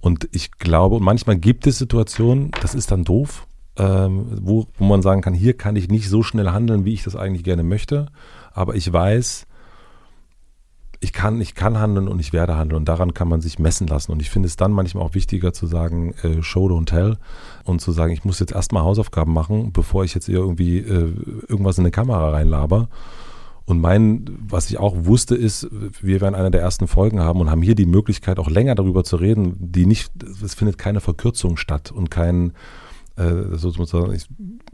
Und ich glaube, und manchmal gibt es Situationen, das ist dann doof, ähm, wo, wo man sagen kann, hier kann ich nicht so schnell handeln, wie ich das eigentlich gerne möchte, aber ich weiß, ich kann, ich kann handeln und ich werde handeln und daran kann man sich messen lassen. Und ich finde es dann manchmal auch wichtiger zu sagen, äh, show don't tell und zu sagen, ich muss jetzt erstmal Hausaufgaben machen, bevor ich jetzt irgendwie äh, irgendwas in eine Kamera reinlaber. Und mein, was ich auch wusste, ist, wir werden eine der ersten Folgen haben und haben hier die Möglichkeit, auch länger darüber zu reden, die nicht, es findet keine Verkürzung statt und kein, äh, sozusagen,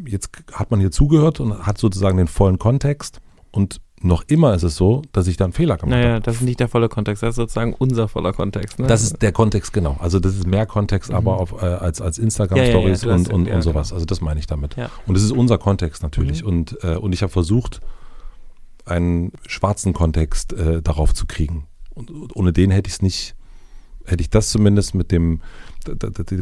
jetzt hat man hier zugehört und hat sozusagen den vollen Kontext und noch immer ist es so, dass ich da einen Fehler gemacht Naja, habe. das ist nicht der volle Kontext, das ist sozusagen unser voller Kontext. Ne? Das ist der Kontext, genau. Also das ist mehr Kontext, Mhm. aber auf, äh, als, als Ja, ja, ja, Instagram-Stories hast- und, und, ja, und sowas. Also das meine ich damit. Ja. Und das ist unser Kontext natürlich. Mhm. Und, äh, und ich habe versucht, einen schwarzen Kontext äh, darauf zu kriegen. Und, und ohne den hätte ich es nicht, hätte ich das zumindest mit dem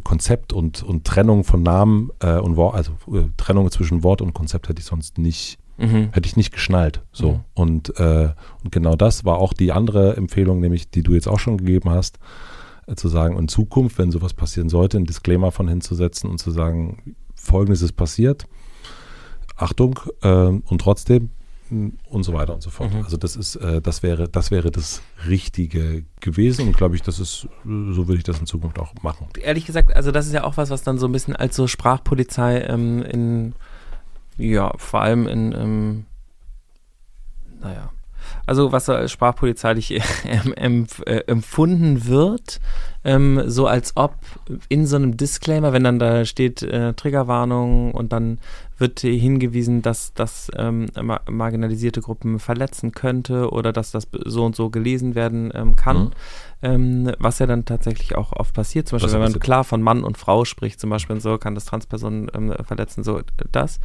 Konzept und, und Trennung von Namen äh, und Wort, also äh, Trennung zwischen Wort und Konzept hätte ich sonst nicht Mhm. hätte ich nicht geschnallt. So. Mhm. Und, äh, und genau das war auch die andere Empfehlung, nämlich die du jetzt auch schon gegeben hast, äh, zu sagen, in Zukunft, wenn sowas passieren sollte, einen Disclaimer von hinzusetzen und zu sagen, folgendes ist passiert, Achtung, äh, und trotzdem und so weiter und so fort. Mhm. Also das ist, äh, das wäre, das wäre das Richtige gewesen und glaube ich, das ist, so würde ich das in Zukunft auch machen. ehrlich gesagt, also das ist ja auch was, was dann so ein bisschen als so Sprachpolizei ähm, in, ja, vor allem in, ähm, naja, also was als sprachpolizeilich empf äh, empfunden wird, ähm, so als ob in so einem Disclaimer, wenn dann da steht äh, Triggerwarnung und dann wird hingewiesen, dass das ähm, ma marginalisierte Gruppen verletzen könnte oder dass das so und so gelesen werden ähm, kann. Mhm. Ähm, was ja dann tatsächlich auch oft passiert. Zum Beispiel, Was wenn man passiert? klar von Mann und Frau spricht, zum Beispiel und so, kann das Transpersonen ähm, verletzen, so das.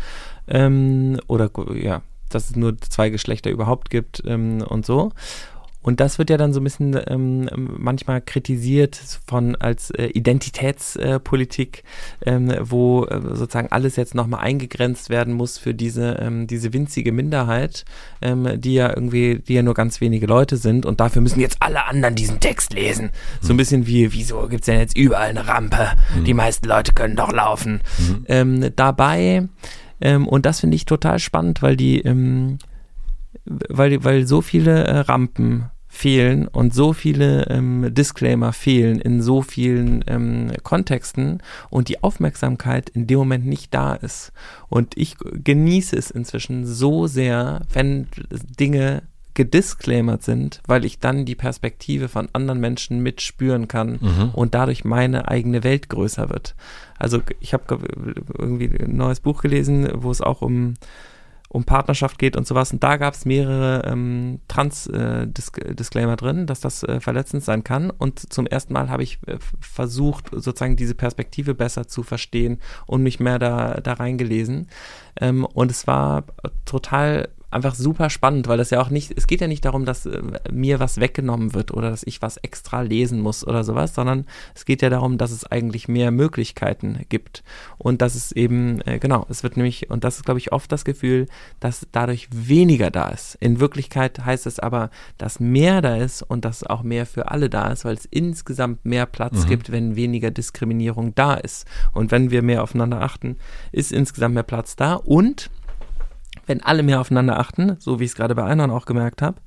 Ähm, oder ja, dass es nur zwei Geschlechter überhaupt gibt und so. Und das wird ja dann so ein bisschen ähm, manchmal kritisiert von als äh, Identitätspolitik, ähm, wo äh, sozusagen alles jetzt nochmal eingegrenzt werden muss für diese, ähm, diese winzige Minderheit, ähm, die ja irgendwie, die ja nur ganz wenige Leute sind und dafür müssen jetzt alle anderen diesen Text lesen. So ein bisschen wie, wieso gibt's denn jetzt überall eine Rampe? Die meisten Leute können doch laufen. Ähm, dabei, ähm, und das finde ich total spannend, weil die, ähm, weil, weil so viele äh, Rampen fehlen und so viele ähm, Disclaimer fehlen in so vielen ähm, Kontexten und die Aufmerksamkeit in dem Moment nicht da ist. Und ich genieße es inzwischen so sehr, wenn Dinge gedisclaimert sind, weil ich dann die Perspektive von anderen Menschen mitspüren kann Mhm. und dadurch meine eigene Welt größer wird. Also ich habe irgendwie ein neues Buch gelesen, wo es auch um um Partnerschaft geht und sowas. Und da gab es mehrere ähm, Trans-Disclaimer drin, dass das äh, verletzend sein kann. Und zum ersten Mal habe ich äh, versucht, sozusagen diese Perspektive besser zu verstehen und mich mehr da, da reingelesen. Ähm, und es war total einfach super spannend, weil das ja auch nicht, es geht ja nicht darum, dass äh, mir was weggenommen wird oder dass ich was extra lesen muss oder sowas, sondern es geht ja darum, dass es eigentlich mehr Möglichkeiten gibt und dass es eben, äh, genau, es wird nämlich, und das ist, glaube ich, oft das Gefühl, dass dadurch weniger da ist. In Wirklichkeit heißt es aber, dass mehr da ist und dass auch mehr für alle da ist, weil es insgesamt mehr Platz Mhm. gibt, wenn weniger Diskriminierung da ist. Und wenn wir mehr aufeinander achten, ist insgesamt mehr Platz da und wenn alle mehr aufeinander achten, so wie ich es gerade bei anderen auch gemerkt habe,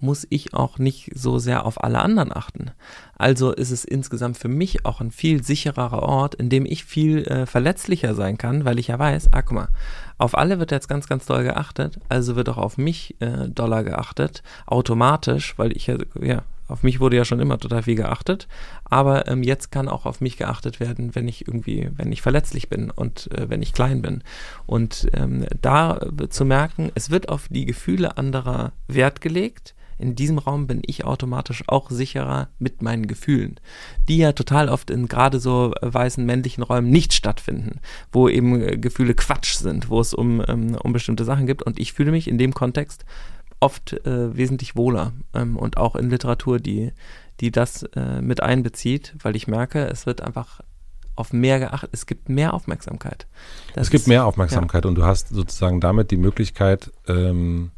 muss ich auch nicht so sehr auf alle anderen achten. Also ist es insgesamt für mich auch ein viel sichererer Ort, in dem ich viel äh, verletzlicher sein kann, weil ich ja weiß, ah, guck mal, auf alle wird jetzt ganz, ganz doll geachtet, also wird auch auf mich äh, doller geachtet, automatisch, weil ich ja, ja, auf mich wurde ja schon immer total viel geachtet, aber ähm, jetzt kann auch auf mich geachtet werden, wenn ich irgendwie, wenn ich verletzlich bin und äh, wenn ich klein bin. Und ähm, da äh, zu merken, es wird auf die Gefühle anderer Wert gelegt. In diesem Raum bin ich automatisch auch sicherer mit meinen Gefühlen, die ja total oft in gerade so äh, weißen männlichen Räumen nicht stattfinden, wo eben äh, Gefühle Quatsch sind, wo es um, ähm, um bestimmte Sachen gibt. Und ich fühle mich in dem Kontext oft äh, wesentlich wohler ähm, und auch in Literatur, die, die das äh, mit einbezieht, weil ich merke, es wird einfach auf mehr geachtet, es gibt mehr Aufmerksamkeit. Das es gibt ist- mehr Aufmerksamkeit und du hast sozusagen damit die Möglichkeit, ähm,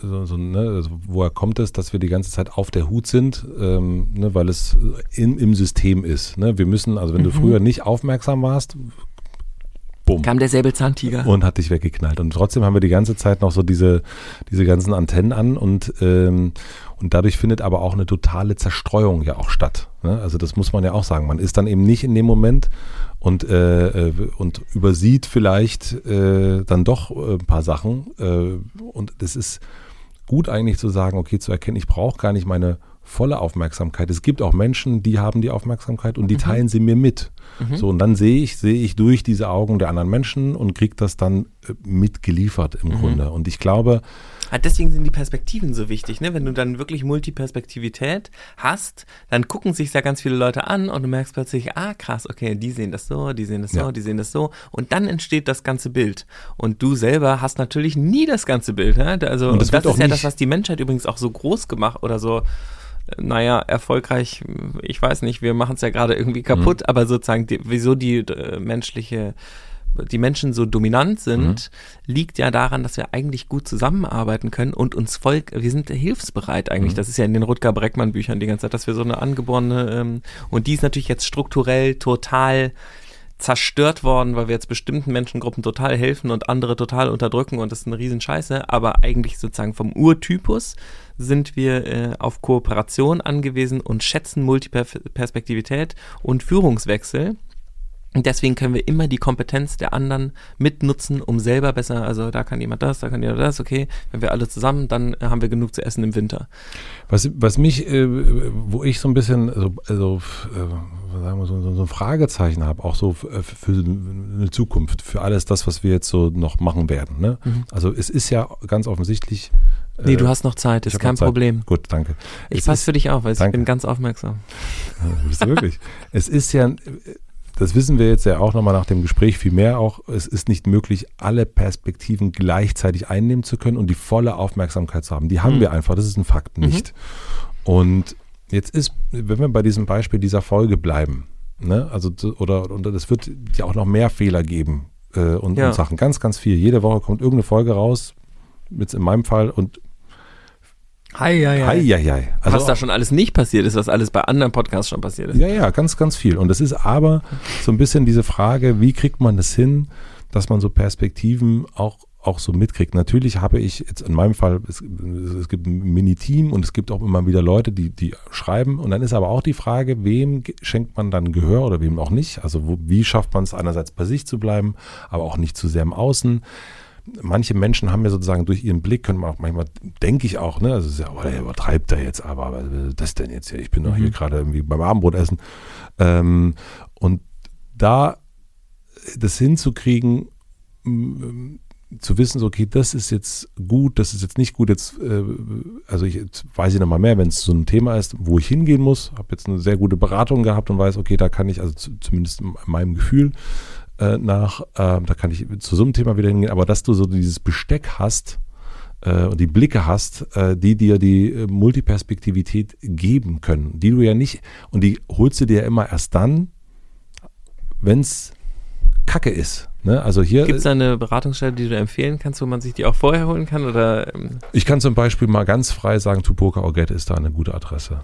so, so, ne, also woher kommt es, dass wir die ganze Zeit auf der Hut sind, ähm, ne, weil es in, im System ist. Ne? Wir müssen, also wenn du Mhm. früher nicht aufmerksam warst, bumm. Kam der Säbelzahntiger. und hat dich weggeknallt. Und trotzdem haben wir die ganze Zeit noch so diese, diese ganzen Antennen an und, ähm, und dadurch findet aber auch eine totale Zerstreuung ja auch statt. Ne? Also das muss man ja auch sagen. Man ist dann eben nicht in dem Moment und, äh, äh, und übersieht vielleicht äh, dann doch äh, ein paar Sachen. Äh, und das ist gut eigentlich zu sagen, okay, zu erkennen, ich brauche gar nicht meine volle Aufmerksamkeit. Es gibt auch Menschen, die haben die Aufmerksamkeit und die Mhm. teilen sie mir mit. Mhm. So, und dann sehe ich, sehe ich durch diese Augen der anderen Menschen und kriege das dann äh, mitgeliefert im Mhm. Grunde. Und ich glaube, Ah, Deswegen sind die Perspektiven so wichtig, ne? Wenn du dann wirklich Multiperspektivität hast, dann gucken sich da ganz viele Leute an und du merkst plötzlich, ah krass, okay, die sehen das so, die sehen das so, Ja. die sehen das so und dann entsteht das ganze Bild. Und du selber hast natürlich nie das ganze Bild, ne? Also Und und das das, wird auch ist ja das, was die Menschheit übrigens auch so groß gemacht oder so naja, erfolgreich, ich weiß nicht, wir machen es ja gerade irgendwie kaputt, Mhm. aber sozusagen, die, wieso die äh, menschliche die Menschen so dominant sind, Mhm. liegt ja daran, dass wir eigentlich gut zusammenarbeiten können und uns voll, wir sind hilfsbereit eigentlich. Mhm. Das ist ja in den Rutger Breckmann Büchern die ganze Zeit, dass wir so eine angeborene, ähm, und die ist natürlich jetzt strukturell total zerstört worden, weil wir jetzt bestimmten Menschengruppen total helfen und andere total unterdrücken und das ist eine Riesenscheiße, aber eigentlich sozusagen vom Urtypus sind wir äh, auf Kooperation angewiesen und schätzen Multiperspektivität und Führungswechsel. Und deswegen können wir immer die Kompetenz der anderen mitnutzen, um selber besser, also da kann jemand das, da kann jemand das, okay, wenn wir alle zusammen, dann äh, haben wir genug zu essen im Winter. Was, was mich, äh, wo ich so ein bisschen, also, also äh, sagen wir, so, so, so ein Fragezeichen habe, auch so für, für eine Zukunft, für alles das, was wir jetzt so noch machen werden. Ne? Mhm. Also es ist ja ganz offensichtlich. Nee, äh, du hast noch Zeit, ist kein Zeit. Problem. Gut, danke. Ich passe für dich auf, weil ich bin ganz aufmerksam. Ja, bist du wirklich. es ist ja, das wissen wir jetzt ja auch nochmal nach dem Gespräch viel mehr auch, es ist nicht möglich, alle Perspektiven gleichzeitig einnehmen zu können und die volle Aufmerksamkeit zu haben. Die haben Mhm. wir einfach, das ist ein Fakt Mhm. nicht. Und jetzt ist, wenn wir bei diesem Beispiel dieser Folge bleiben, ne, also oder und es wird ja auch noch mehr Fehler geben äh, und, Ja. und Sachen, ganz, ganz viel. Jede Woche kommt irgendeine Folge raus, jetzt in meinem Fall und Hi, hi, hei, hei, hei. Also was da schon alles nicht passiert ist, was alles bei anderen Podcasts schon passiert ist. Ja, ja, ganz, ganz viel. Und es ist aber so ein bisschen diese Frage, wie kriegt man das hin, dass man so Perspektiven auch, auch so mitkriegt. Natürlich habe ich jetzt in meinem Fall, es, es gibt ein Mini-Team und es gibt auch immer wieder Leute, die, die schreiben. Und dann ist aber auch die Frage, wem schenkt man dann Gehör oder wem auch nicht? Also wo, wie schafft man es einerseits bei sich zu bleiben, aber auch nicht zu sehr im Außen? Manche Menschen haben ja sozusagen durch ihren Blick, können man auch manchmal, denke ich auch, ne, also ja, oh, der übertreibt er jetzt aber, aber was ist das denn jetzt hier? Ich bin doch hier Mhm. gerade irgendwie beim Abendbrot essen. Ähm, und da das hinzukriegen, zu wissen, so, okay, das ist jetzt gut, das ist jetzt nicht gut, jetzt, äh, also ich jetzt weiß ich nochmal mehr, wenn es so ein Thema ist, wo ich hingehen muss, habe jetzt eine sehr gute Beratung gehabt und weiß, okay, da kann ich, also zu, zumindest in meinem Gefühl äh, nach, äh, da kann ich zu so einem Thema wieder hingehen, aber dass du so dieses Besteck hast äh, und die Blicke hast, äh, die dir die äh, Multiperspektivität geben können, die du ja nicht, und die holst du dir ja immer erst dann, wenn es Kacke ist. Ne? Also hier, Gibt es da eine Beratungsstelle, die du empfehlen kannst, wo man sich die auch vorher holen kann? Oder ähm, ich kann zum Beispiel mal ganz frei sagen, Tupoka Orget ist da eine gute Adresse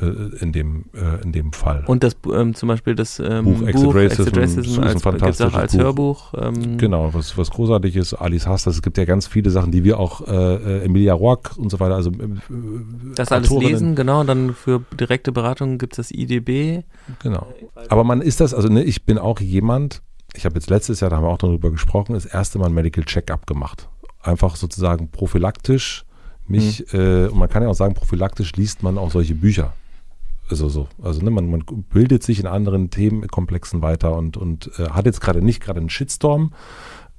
äh, in, dem, äh, in dem Fall. und das ähm, zum Beispiel das ähm, Buch Exit Racism, Exit Racism ist ein als, fantastisches als Buch. Hörbuch. Ähm, Genau, was, was großartig ist, Alice hasst das. Es gibt ja ganz viele Sachen, die wir auch, äh, Emilia Roark und so weiter, also äh, Das alles lesen, genau. Und dann für direkte Beratung gibt es das IDB. Genau. Aber man ist das, also ne, ich bin auch jemand, ich habe jetzt letztes Jahr, da haben wir auch darüber gesprochen, das erste Mal ein Medical Check-up gemacht. Einfach sozusagen prophylaktisch mich, äh, und man kann ja auch sagen, prophylaktisch liest man auch solche Bücher. Also so, also ne, man, man bildet sich in anderen Themenkomplexen weiter und, und äh, hat jetzt gerade nicht gerade einen Shitstorm,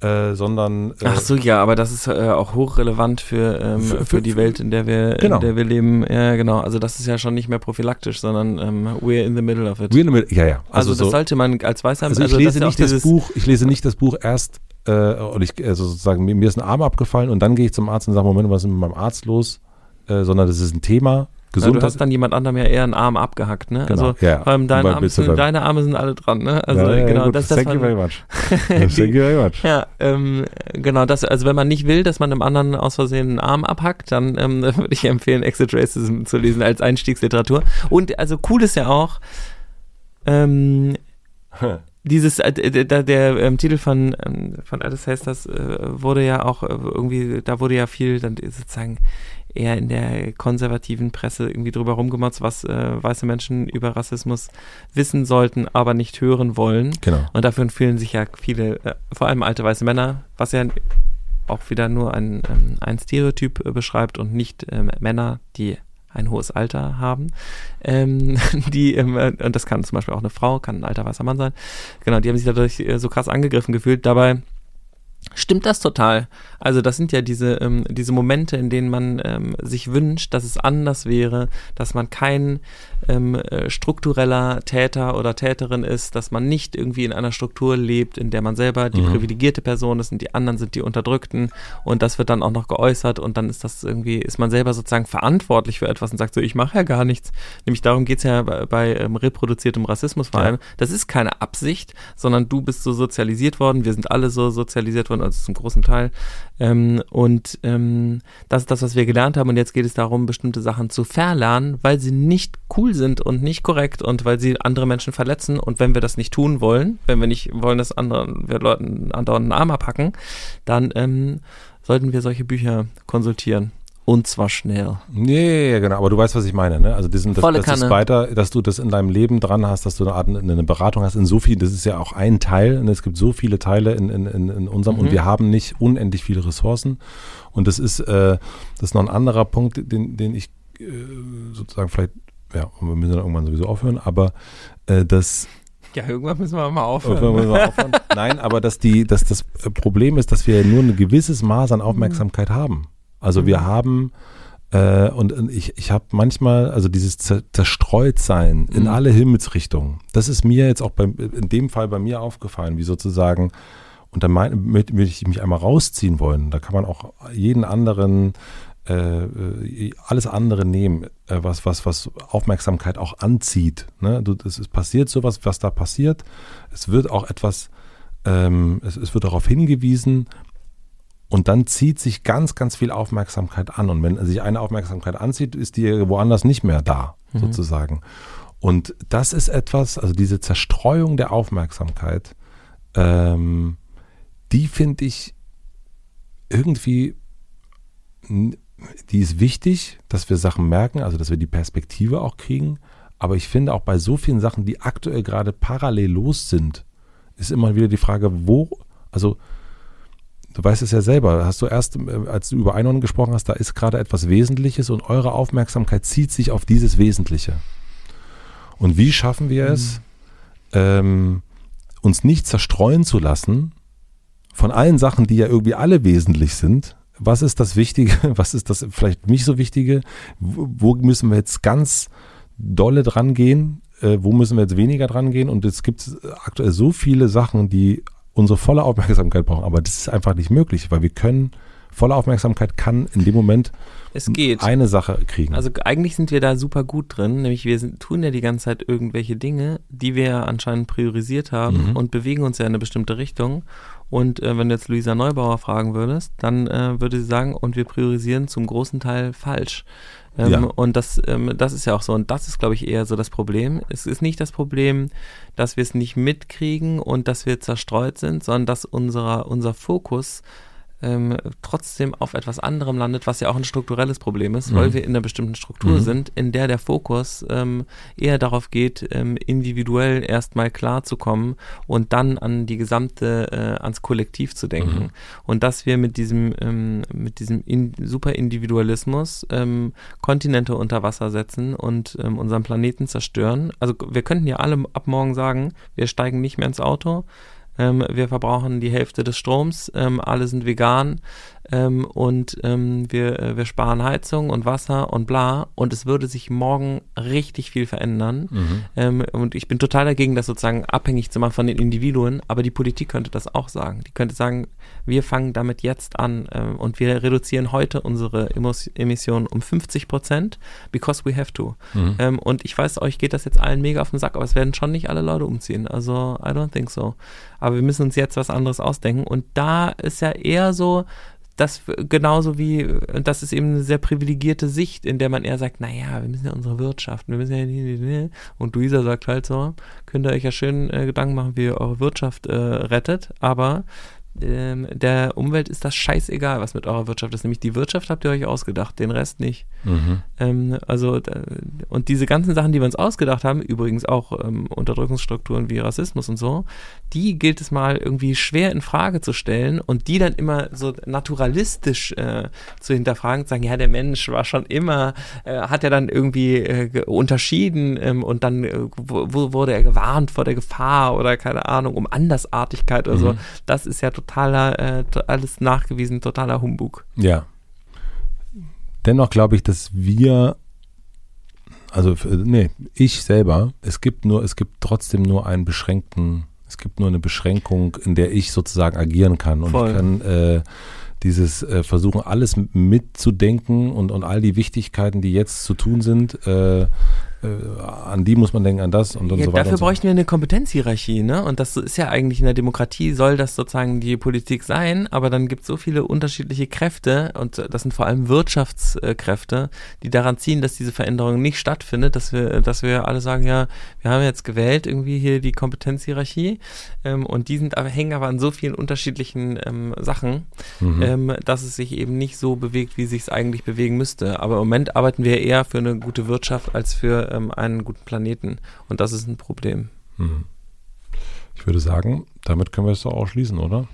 äh, sondern äh, Ach so, ja, aber das ist äh, auch hochrelevant für, ähm, Für- für, für- die Welt, in der wir, Genau. in der wir leben. Ja, genau. Also das ist ja schon nicht mehr prophylaktisch, sondern ähm, we're in the middle of it. We're in the middle- ja, ja. also, so, das sollte man als Weißer, Also ich das lese nicht das Buch, ich lese nicht das Buch erst, äh, und ich, also sozusagen, mir, mir ist ein Arm abgefallen und dann gehe ich zum Arzt und sage, Moment, was ist mit meinem Arzt los? Äh, sondern das ist ein Thema, Ja, du Gesundheit. hast dann jemand anderem ja eher einen Arm abgehackt, ne? Genau, Also ja. ähm, deine, Time. deine Arme sind alle dran, ne? Also Ja, ja, genau, gut. das das Thank you very much. Thank you very much. Ja, ähm, genau, das, also wenn man nicht will, dass man einem anderen aus Versehen einen Arm abhackt, dann ähm, würde ich empfehlen, Exit Racism zu lesen als Einstiegsliteratur. Und also cool ist ja auch, ähm, dieses, äh, der, der, der ähm, Titel von, ähm, von Alice heißt das, äh, wurde ja auch äh, irgendwie, da wurde ja viel dann sozusagen eher in der konservativen Presse irgendwie drüber rumgemotzt, was äh, weiße Menschen über Rassismus wissen sollten, aber nicht hören wollen. Genau. Und dafür fühlen sich ja viele, äh, vor allem alte weiße Männer, was ja auch wieder nur ein, ähm, ein Stereotyp äh, beschreibt und nicht ähm, Männer, die ein hohes Alter haben, ähm, die, ähm, und das kann zum Beispiel auch eine Frau, kann ein alter weißer Mann sein, genau, die haben sich dadurch äh, so krass angegriffen gefühlt. Dabei stimmt das total. Also das sind ja diese, ähm, diese Momente, in denen man ähm, sich wünscht, dass es anders wäre, dass man kein ähm, äh, struktureller Täter oder Täterin ist, dass man nicht irgendwie in einer Struktur lebt, in der man selber die mhm. privilegierte Person ist und die anderen sind die Unterdrückten und das wird dann auch noch geäußert und dann ist das irgendwie, ist man selber sozusagen verantwortlich für etwas und sagt so, ich mache ja gar nichts. Nämlich darum geht es ja bei, bei ähm, reproduziertem Rassismus vor allem. Ja. Das ist keine Absicht, sondern du bist so sozialisiert worden, wir sind alle so sozialisiert worden, also zum großen Teil. Ähm, und ähm, das ist das, was wir gelernt haben. Und jetzt geht es darum, bestimmte Sachen zu verlernen, weil sie nicht cool sind und nicht korrekt und weil sie andere Menschen verletzen. Und wenn wir das nicht tun wollen, wenn wir nicht wollen, dass andere, wir Leuten andauernd einen Arm abhacken, dann ähm, sollten wir solche Bücher konsultieren. Und zwar schnell. Nee, ja, genau. Aber du weißt, was ich meine. Ne? Also diesen, das, Volle das ist weiter, dass du das in deinem Leben dran hast, dass du eine Art eine Beratung hast in so viel. Das ist ja auch ein Teil. Und es gibt so viele Teile in, in, in unserem mhm. und wir haben nicht unendlich viele Ressourcen. Und das ist, äh, das ist noch ein anderer Punkt, den, den ich äh, sozusagen vielleicht, ja, wir müssen dann irgendwann sowieso aufhören, aber äh, das ja, irgendwann müssen wir mal aufhören. Wir aufhören. Nein, aber dass, die, dass das Problem ist, dass wir nur ein gewisses Maß an Aufmerksamkeit mhm. haben. Also mhm. wir haben äh, und ich, ich habe manchmal, also dieses Zerstreutsein in mhm. alle Himmelsrichtungen, das ist mir jetzt auch beim, in dem Fall bei mir aufgefallen, wie sozusagen, und da würde ich mich einmal rausziehen wollen. Da kann man auch jeden anderen, äh, äh, alles andere nehmen, äh, was, was, was Aufmerksamkeit auch anzieht. Ne? Du, es ist passiert sowas, was da passiert. Es wird auch etwas, ähm, es, es wird darauf hingewiesen, und dann zieht sich ganz, ganz viel Aufmerksamkeit an. Und wenn sich eine Aufmerksamkeit anzieht, ist die woanders nicht mehr da, mhm. sozusagen. Und das ist etwas, also diese Zerstreuung der Aufmerksamkeit, ähm, die finde ich irgendwie, die ist wichtig, dass wir Sachen merken, also dass wir die Perspektive auch kriegen. Aber ich finde auch bei so vielen Sachen, die aktuell gerade parallel los sind, ist immer wieder die Frage, wo, also du weißt es ja selber, hast du erst, äh, als du über Einhorn gesprochen hast, da ist gerade etwas Wesentliches und eure Aufmerksamkeit zieht sich auf dieses Wesentliche. Und wie schaffen wir es, mhm. ähm, uns nicht zerstreuen zu lassen von allen Sachen, die ja irgendwie alle wesentlich sind? Was ist das Wichtige? Was ist das vielleicht nicht so Wichtige? Wo müssen wir jetzt ganz dolle dran gehen? Äh, wo müssen wir jetzt weniger dran gehen? Und es gibt aktuell so viele Sachen, die unsere volle Aufmerksamkeit brauchen. Aber das ist einfach nicht möglich, weil wir können, volle Aufmerksamkeit kann in dem Moment eine Sache kriegen. Also eigentlich sind wir da super gut drin, nämlich wir sind, tun ja die ganze Zeit irgendwelche Dinge, die wir anscheinend priorisiert haben mhm. und bewegen uns ja in eine bestimmte Richtung. Und äh, wenn du jetzt Luisa Neubauer fragen würdest, dann äh, würde sie sagen, und wir priorisieren zum großen Teil falsch. Ähm, ja. Und das, ähm, das ist ja auch so. Und das ist, glaube ich, eher so das Problem. Es ist nicht das Problem, dass wir es nicht mitkriegen und dass wir zerstreut sind, sondern dass unser, unser Fokus ähm, trotzdem auf etwas anderem landet, was ja auch ein strukturelles Problem ist, mhm. weil wir in einer bestimmten Struktur mhm. sind, in der der Fokus ähm, eher darauf geht, ähm, individuell erstmal klarzukommen und dann an die gesamte, äh, ans Kollektiv zu denken. Mhm. Und dass wir mit diesem, ähm, mit diesem in, Superindividualismus ähm, Kontinente unter Wasser setzen und ähm, unseren Planeten zerstören. Also wir könnten ja alle ab morgen sagen, wir steigen nicht mehr ins Auto, ähm, wir verbrauchen die Hälfte des Stroms, ähm, alle sind vegan ähm, und ähm, wir, äh, wir sparen Heizung und Wasser und bla. Und es würde sich morgen richtig viel verändern. Mhm. Ähm, und ich bin total dagegen, das sozusagen abhängig zu machen von den Individuen. Aber die Politik könnte das auch sagen. Die könnte sagen, wir fangen damit jetzt an ähm, und wir reduzieren heute unsere Emissionen um 50 Prozent, because we have to. Mhm. Ähm, und ich weiß, euch geht das jetzt allen mega auf den Sack, aber es werden schon nicht alle Leute umziehen. Also, I don't think so. Aber wir müssen uns jetzt was anderes ausdenken. Und da ist ja eher so, das genauso wie, das ist eben eine sehr privilegierte Sicht, in der man eher sagt, naja, wir müssen ja unsere Wirtschaft, wir müssen ja und Luisa sagt halt so, könnt ihr euch ja schön äh, Gedanken machen, wie ihr eure Wirtschaft äh, rettet, aber ähm, der Umwelt ist das scheißegal, was mit eurer Wirtschaft ist. Nämlich die Wirtschaft habt ihr euch ausgedacht, den Rest nicht. Mhm. Ähm, also, und diese ganzen Sachen, die wir uns ausgedacht haben, übrigens auch ähm, Unterdrückungsstrukturen wie Rassismus und so, die gilt es mal irgendwie schwer in Frage zu stellen und die dann immer so naturalistisch äh, zu hinterfragen, zu sagen, ja, der Mensch war schon immer, äh, hat er dann irgendwie äh, unterschieden ähm, und dann äh, wurde er gewarnt vor der Gefahr oder keine Ahnung, um Andersartigkeit oder mhm. so. Das ist ja totaler, äh, alles nachgewiesen, totaler Humbug. Ja. Dennoch glaube ich, dass wir, also nee, ich selber, es gibt nur, es gibt trotzdem nur einen beschränkten, es gibt nur eine Beschränkung, in der ich sozusagen agieren kann. Und Voll. ich kann äh, dieses äh, Versuchen, alles mitzudenken und, und all die Wichtigkeiten, die jetzt zu tun sind, äh, äh, an die muss man denken, an das und, und ja, so weiter. Dafür so. bräuchten wir eine Kompetenzhierarchie, ne? Und das ist ja eigentlich in der Demokratie, soll das sozusagen die Politik sein, aber dann gibt es so viele unterschiedliche Kräfte und das sind vor allem Wirtschaftskräfte, die daran ziehen, dass diese Veränderung nicht stattfindet, dass wir, dass wir alle sagen, ja, wir haben jetzt gewählt, irgendwie hier die Kompetenzhierarchie ähm, und die sind aber, hängen aber an so vielen unterschiedlichen ähm, Sachen, mhm. ähm, dass es sich eben nicht so bewegt, wie sich es eigentlich bewegen müsste. Aber im Moment arbeiten wir eher für eine gute Wirtschaft als für ähm, einen guten Planeten. Und das ist ein Problem. Hm. Ich würde sagen, damit können wir es doch auch schließen, oder?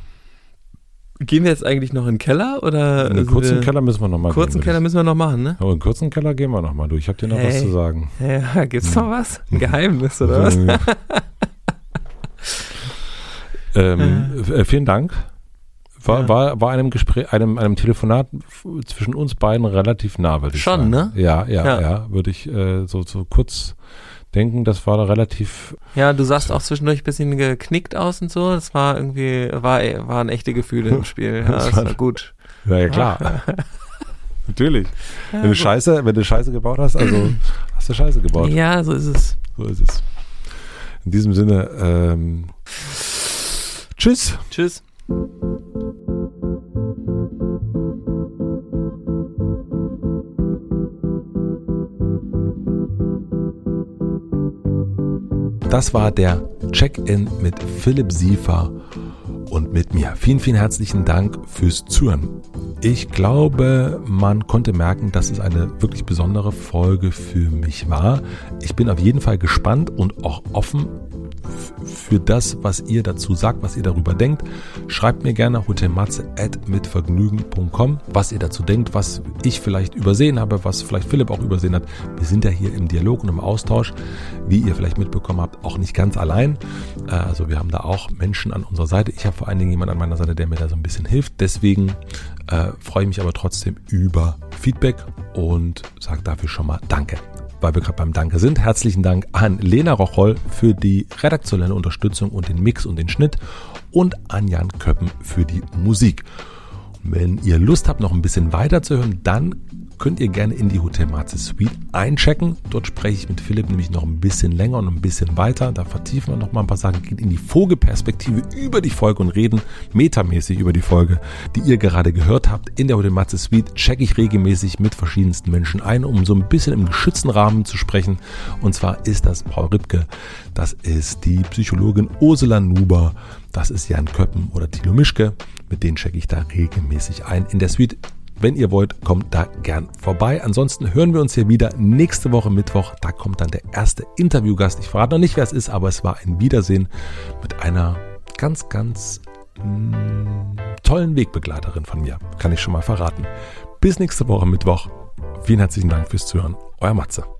Gehen wir jetzt eigentlich noch in den Keller oder? Einen kurzen Keller müssen wir noch mal Kurzen Keller müssen wir noch machen, ne? Aber einen kurzen Keller gehen wir noch mal durch. Ich habe dir noch hey. was zu sagen. Ja, gibt's hm. noch was? Ein Geheimnis oder was? ähm, äh, vielen Dank. War, ja. war, war einem Gespräch, einem, einem Telefonat zwischen uns beiden relativ nah, würde ich Schon, sagen. ne? Ja, ja, ja, ja würde ich äh, so, so kurz denken, das war da relativ. Ja, du sahst auch zwischendurch ein bisschen geknickt aus und so. Das war irgendwie, war, waren echte Gefühle im Spiel. Ja, das, das war gut. Ja, ja klar. Natürlich. Ja, wenn du Scheiße, wenn du Scheiße gebaut hast, also hast du Scheiße gebaut. Ja, so ist es. So ist es. In diesem Sinne, ähm, tschüss. Tschüss. Das war der Check-in mit Philipp Siefer und mit mir. Vielen, vielen herzlichen Dank fürs Zuhören. Ich glaube, man konnte merken, dass es eine wirklich besondere Folge für mich war. Ich bin auf jeden Fall gespannt und auch offen für das, was ihr dazu sagt, was ihr darüber denkt. Schreibt mir gerne hotelmatze.mitvergnügen.com, was ihr dazu denkt, was ich vielleicht übersehen habe, was vielleicht Philipp auch übersehen hat. Wir sind ja hier im Dialog und im Austausch, wie ihr vielleicht mitbekommen habt, auch nicht ganz allein. Äh, also wir haben da auch Menschen an unserer Seite. Ich habe vor allen Dingen jemanden an meiner Seite, der mir da so ein bisschen hilft. Deswegen äh, freue ich mich aber trotzdem über Feedback und sage dafür schon mal Danke weil wir gerade beim Danke sind, herzlichen Dank an Lena Rocholl für die redaktionelle Unterstützung und den Mix und den Schnitt und an Jan Köppen für die Musik. Wenn ihr Lust habt, noch ein bisschen weiter zu hören, dann könnt ihr gerne in die Hotel Marze Suite einchecken. Dort spreche ich mit Philipp nämlich noch ein bisschen länger und ein bisschen weiter. Da vertiefen wir noch mal ein paar Sachen, gehen in die Vogelperspektive über die Folge und reden metamäßig über die Folge, die ihr gerade gehört habt. In der Hotel Matze Suite checke ich regelmäßig mit verschiedensten Menschen ein, um so ein bisschen im geschützten Rahmen zu sprechen. Und zwar ist das Paul Ripke, das ist die Psychologin Ursula Nuber, das ist Jan Köppen oder Thilo Mischke. Mit denen checke ich da regelmäßig ein. In der Suite wenn ihr wollt, kommt da gern vorbei. Ansonsten hören wir uns hier wieder nächste Woche Mittwoch. Da kommt dann der erste Interviewgast. Ich verrate noch nicht, wer es ist, aber es war ein Wiedersehen mit einer ganz, ganz mh, mm, tollen Wegbegleiterin von mir. Kann ich schon mal verraten. Bis nächste Woche Mittwoch. Vielen herzlichen Dank fürs Zuhören. Euer Matze.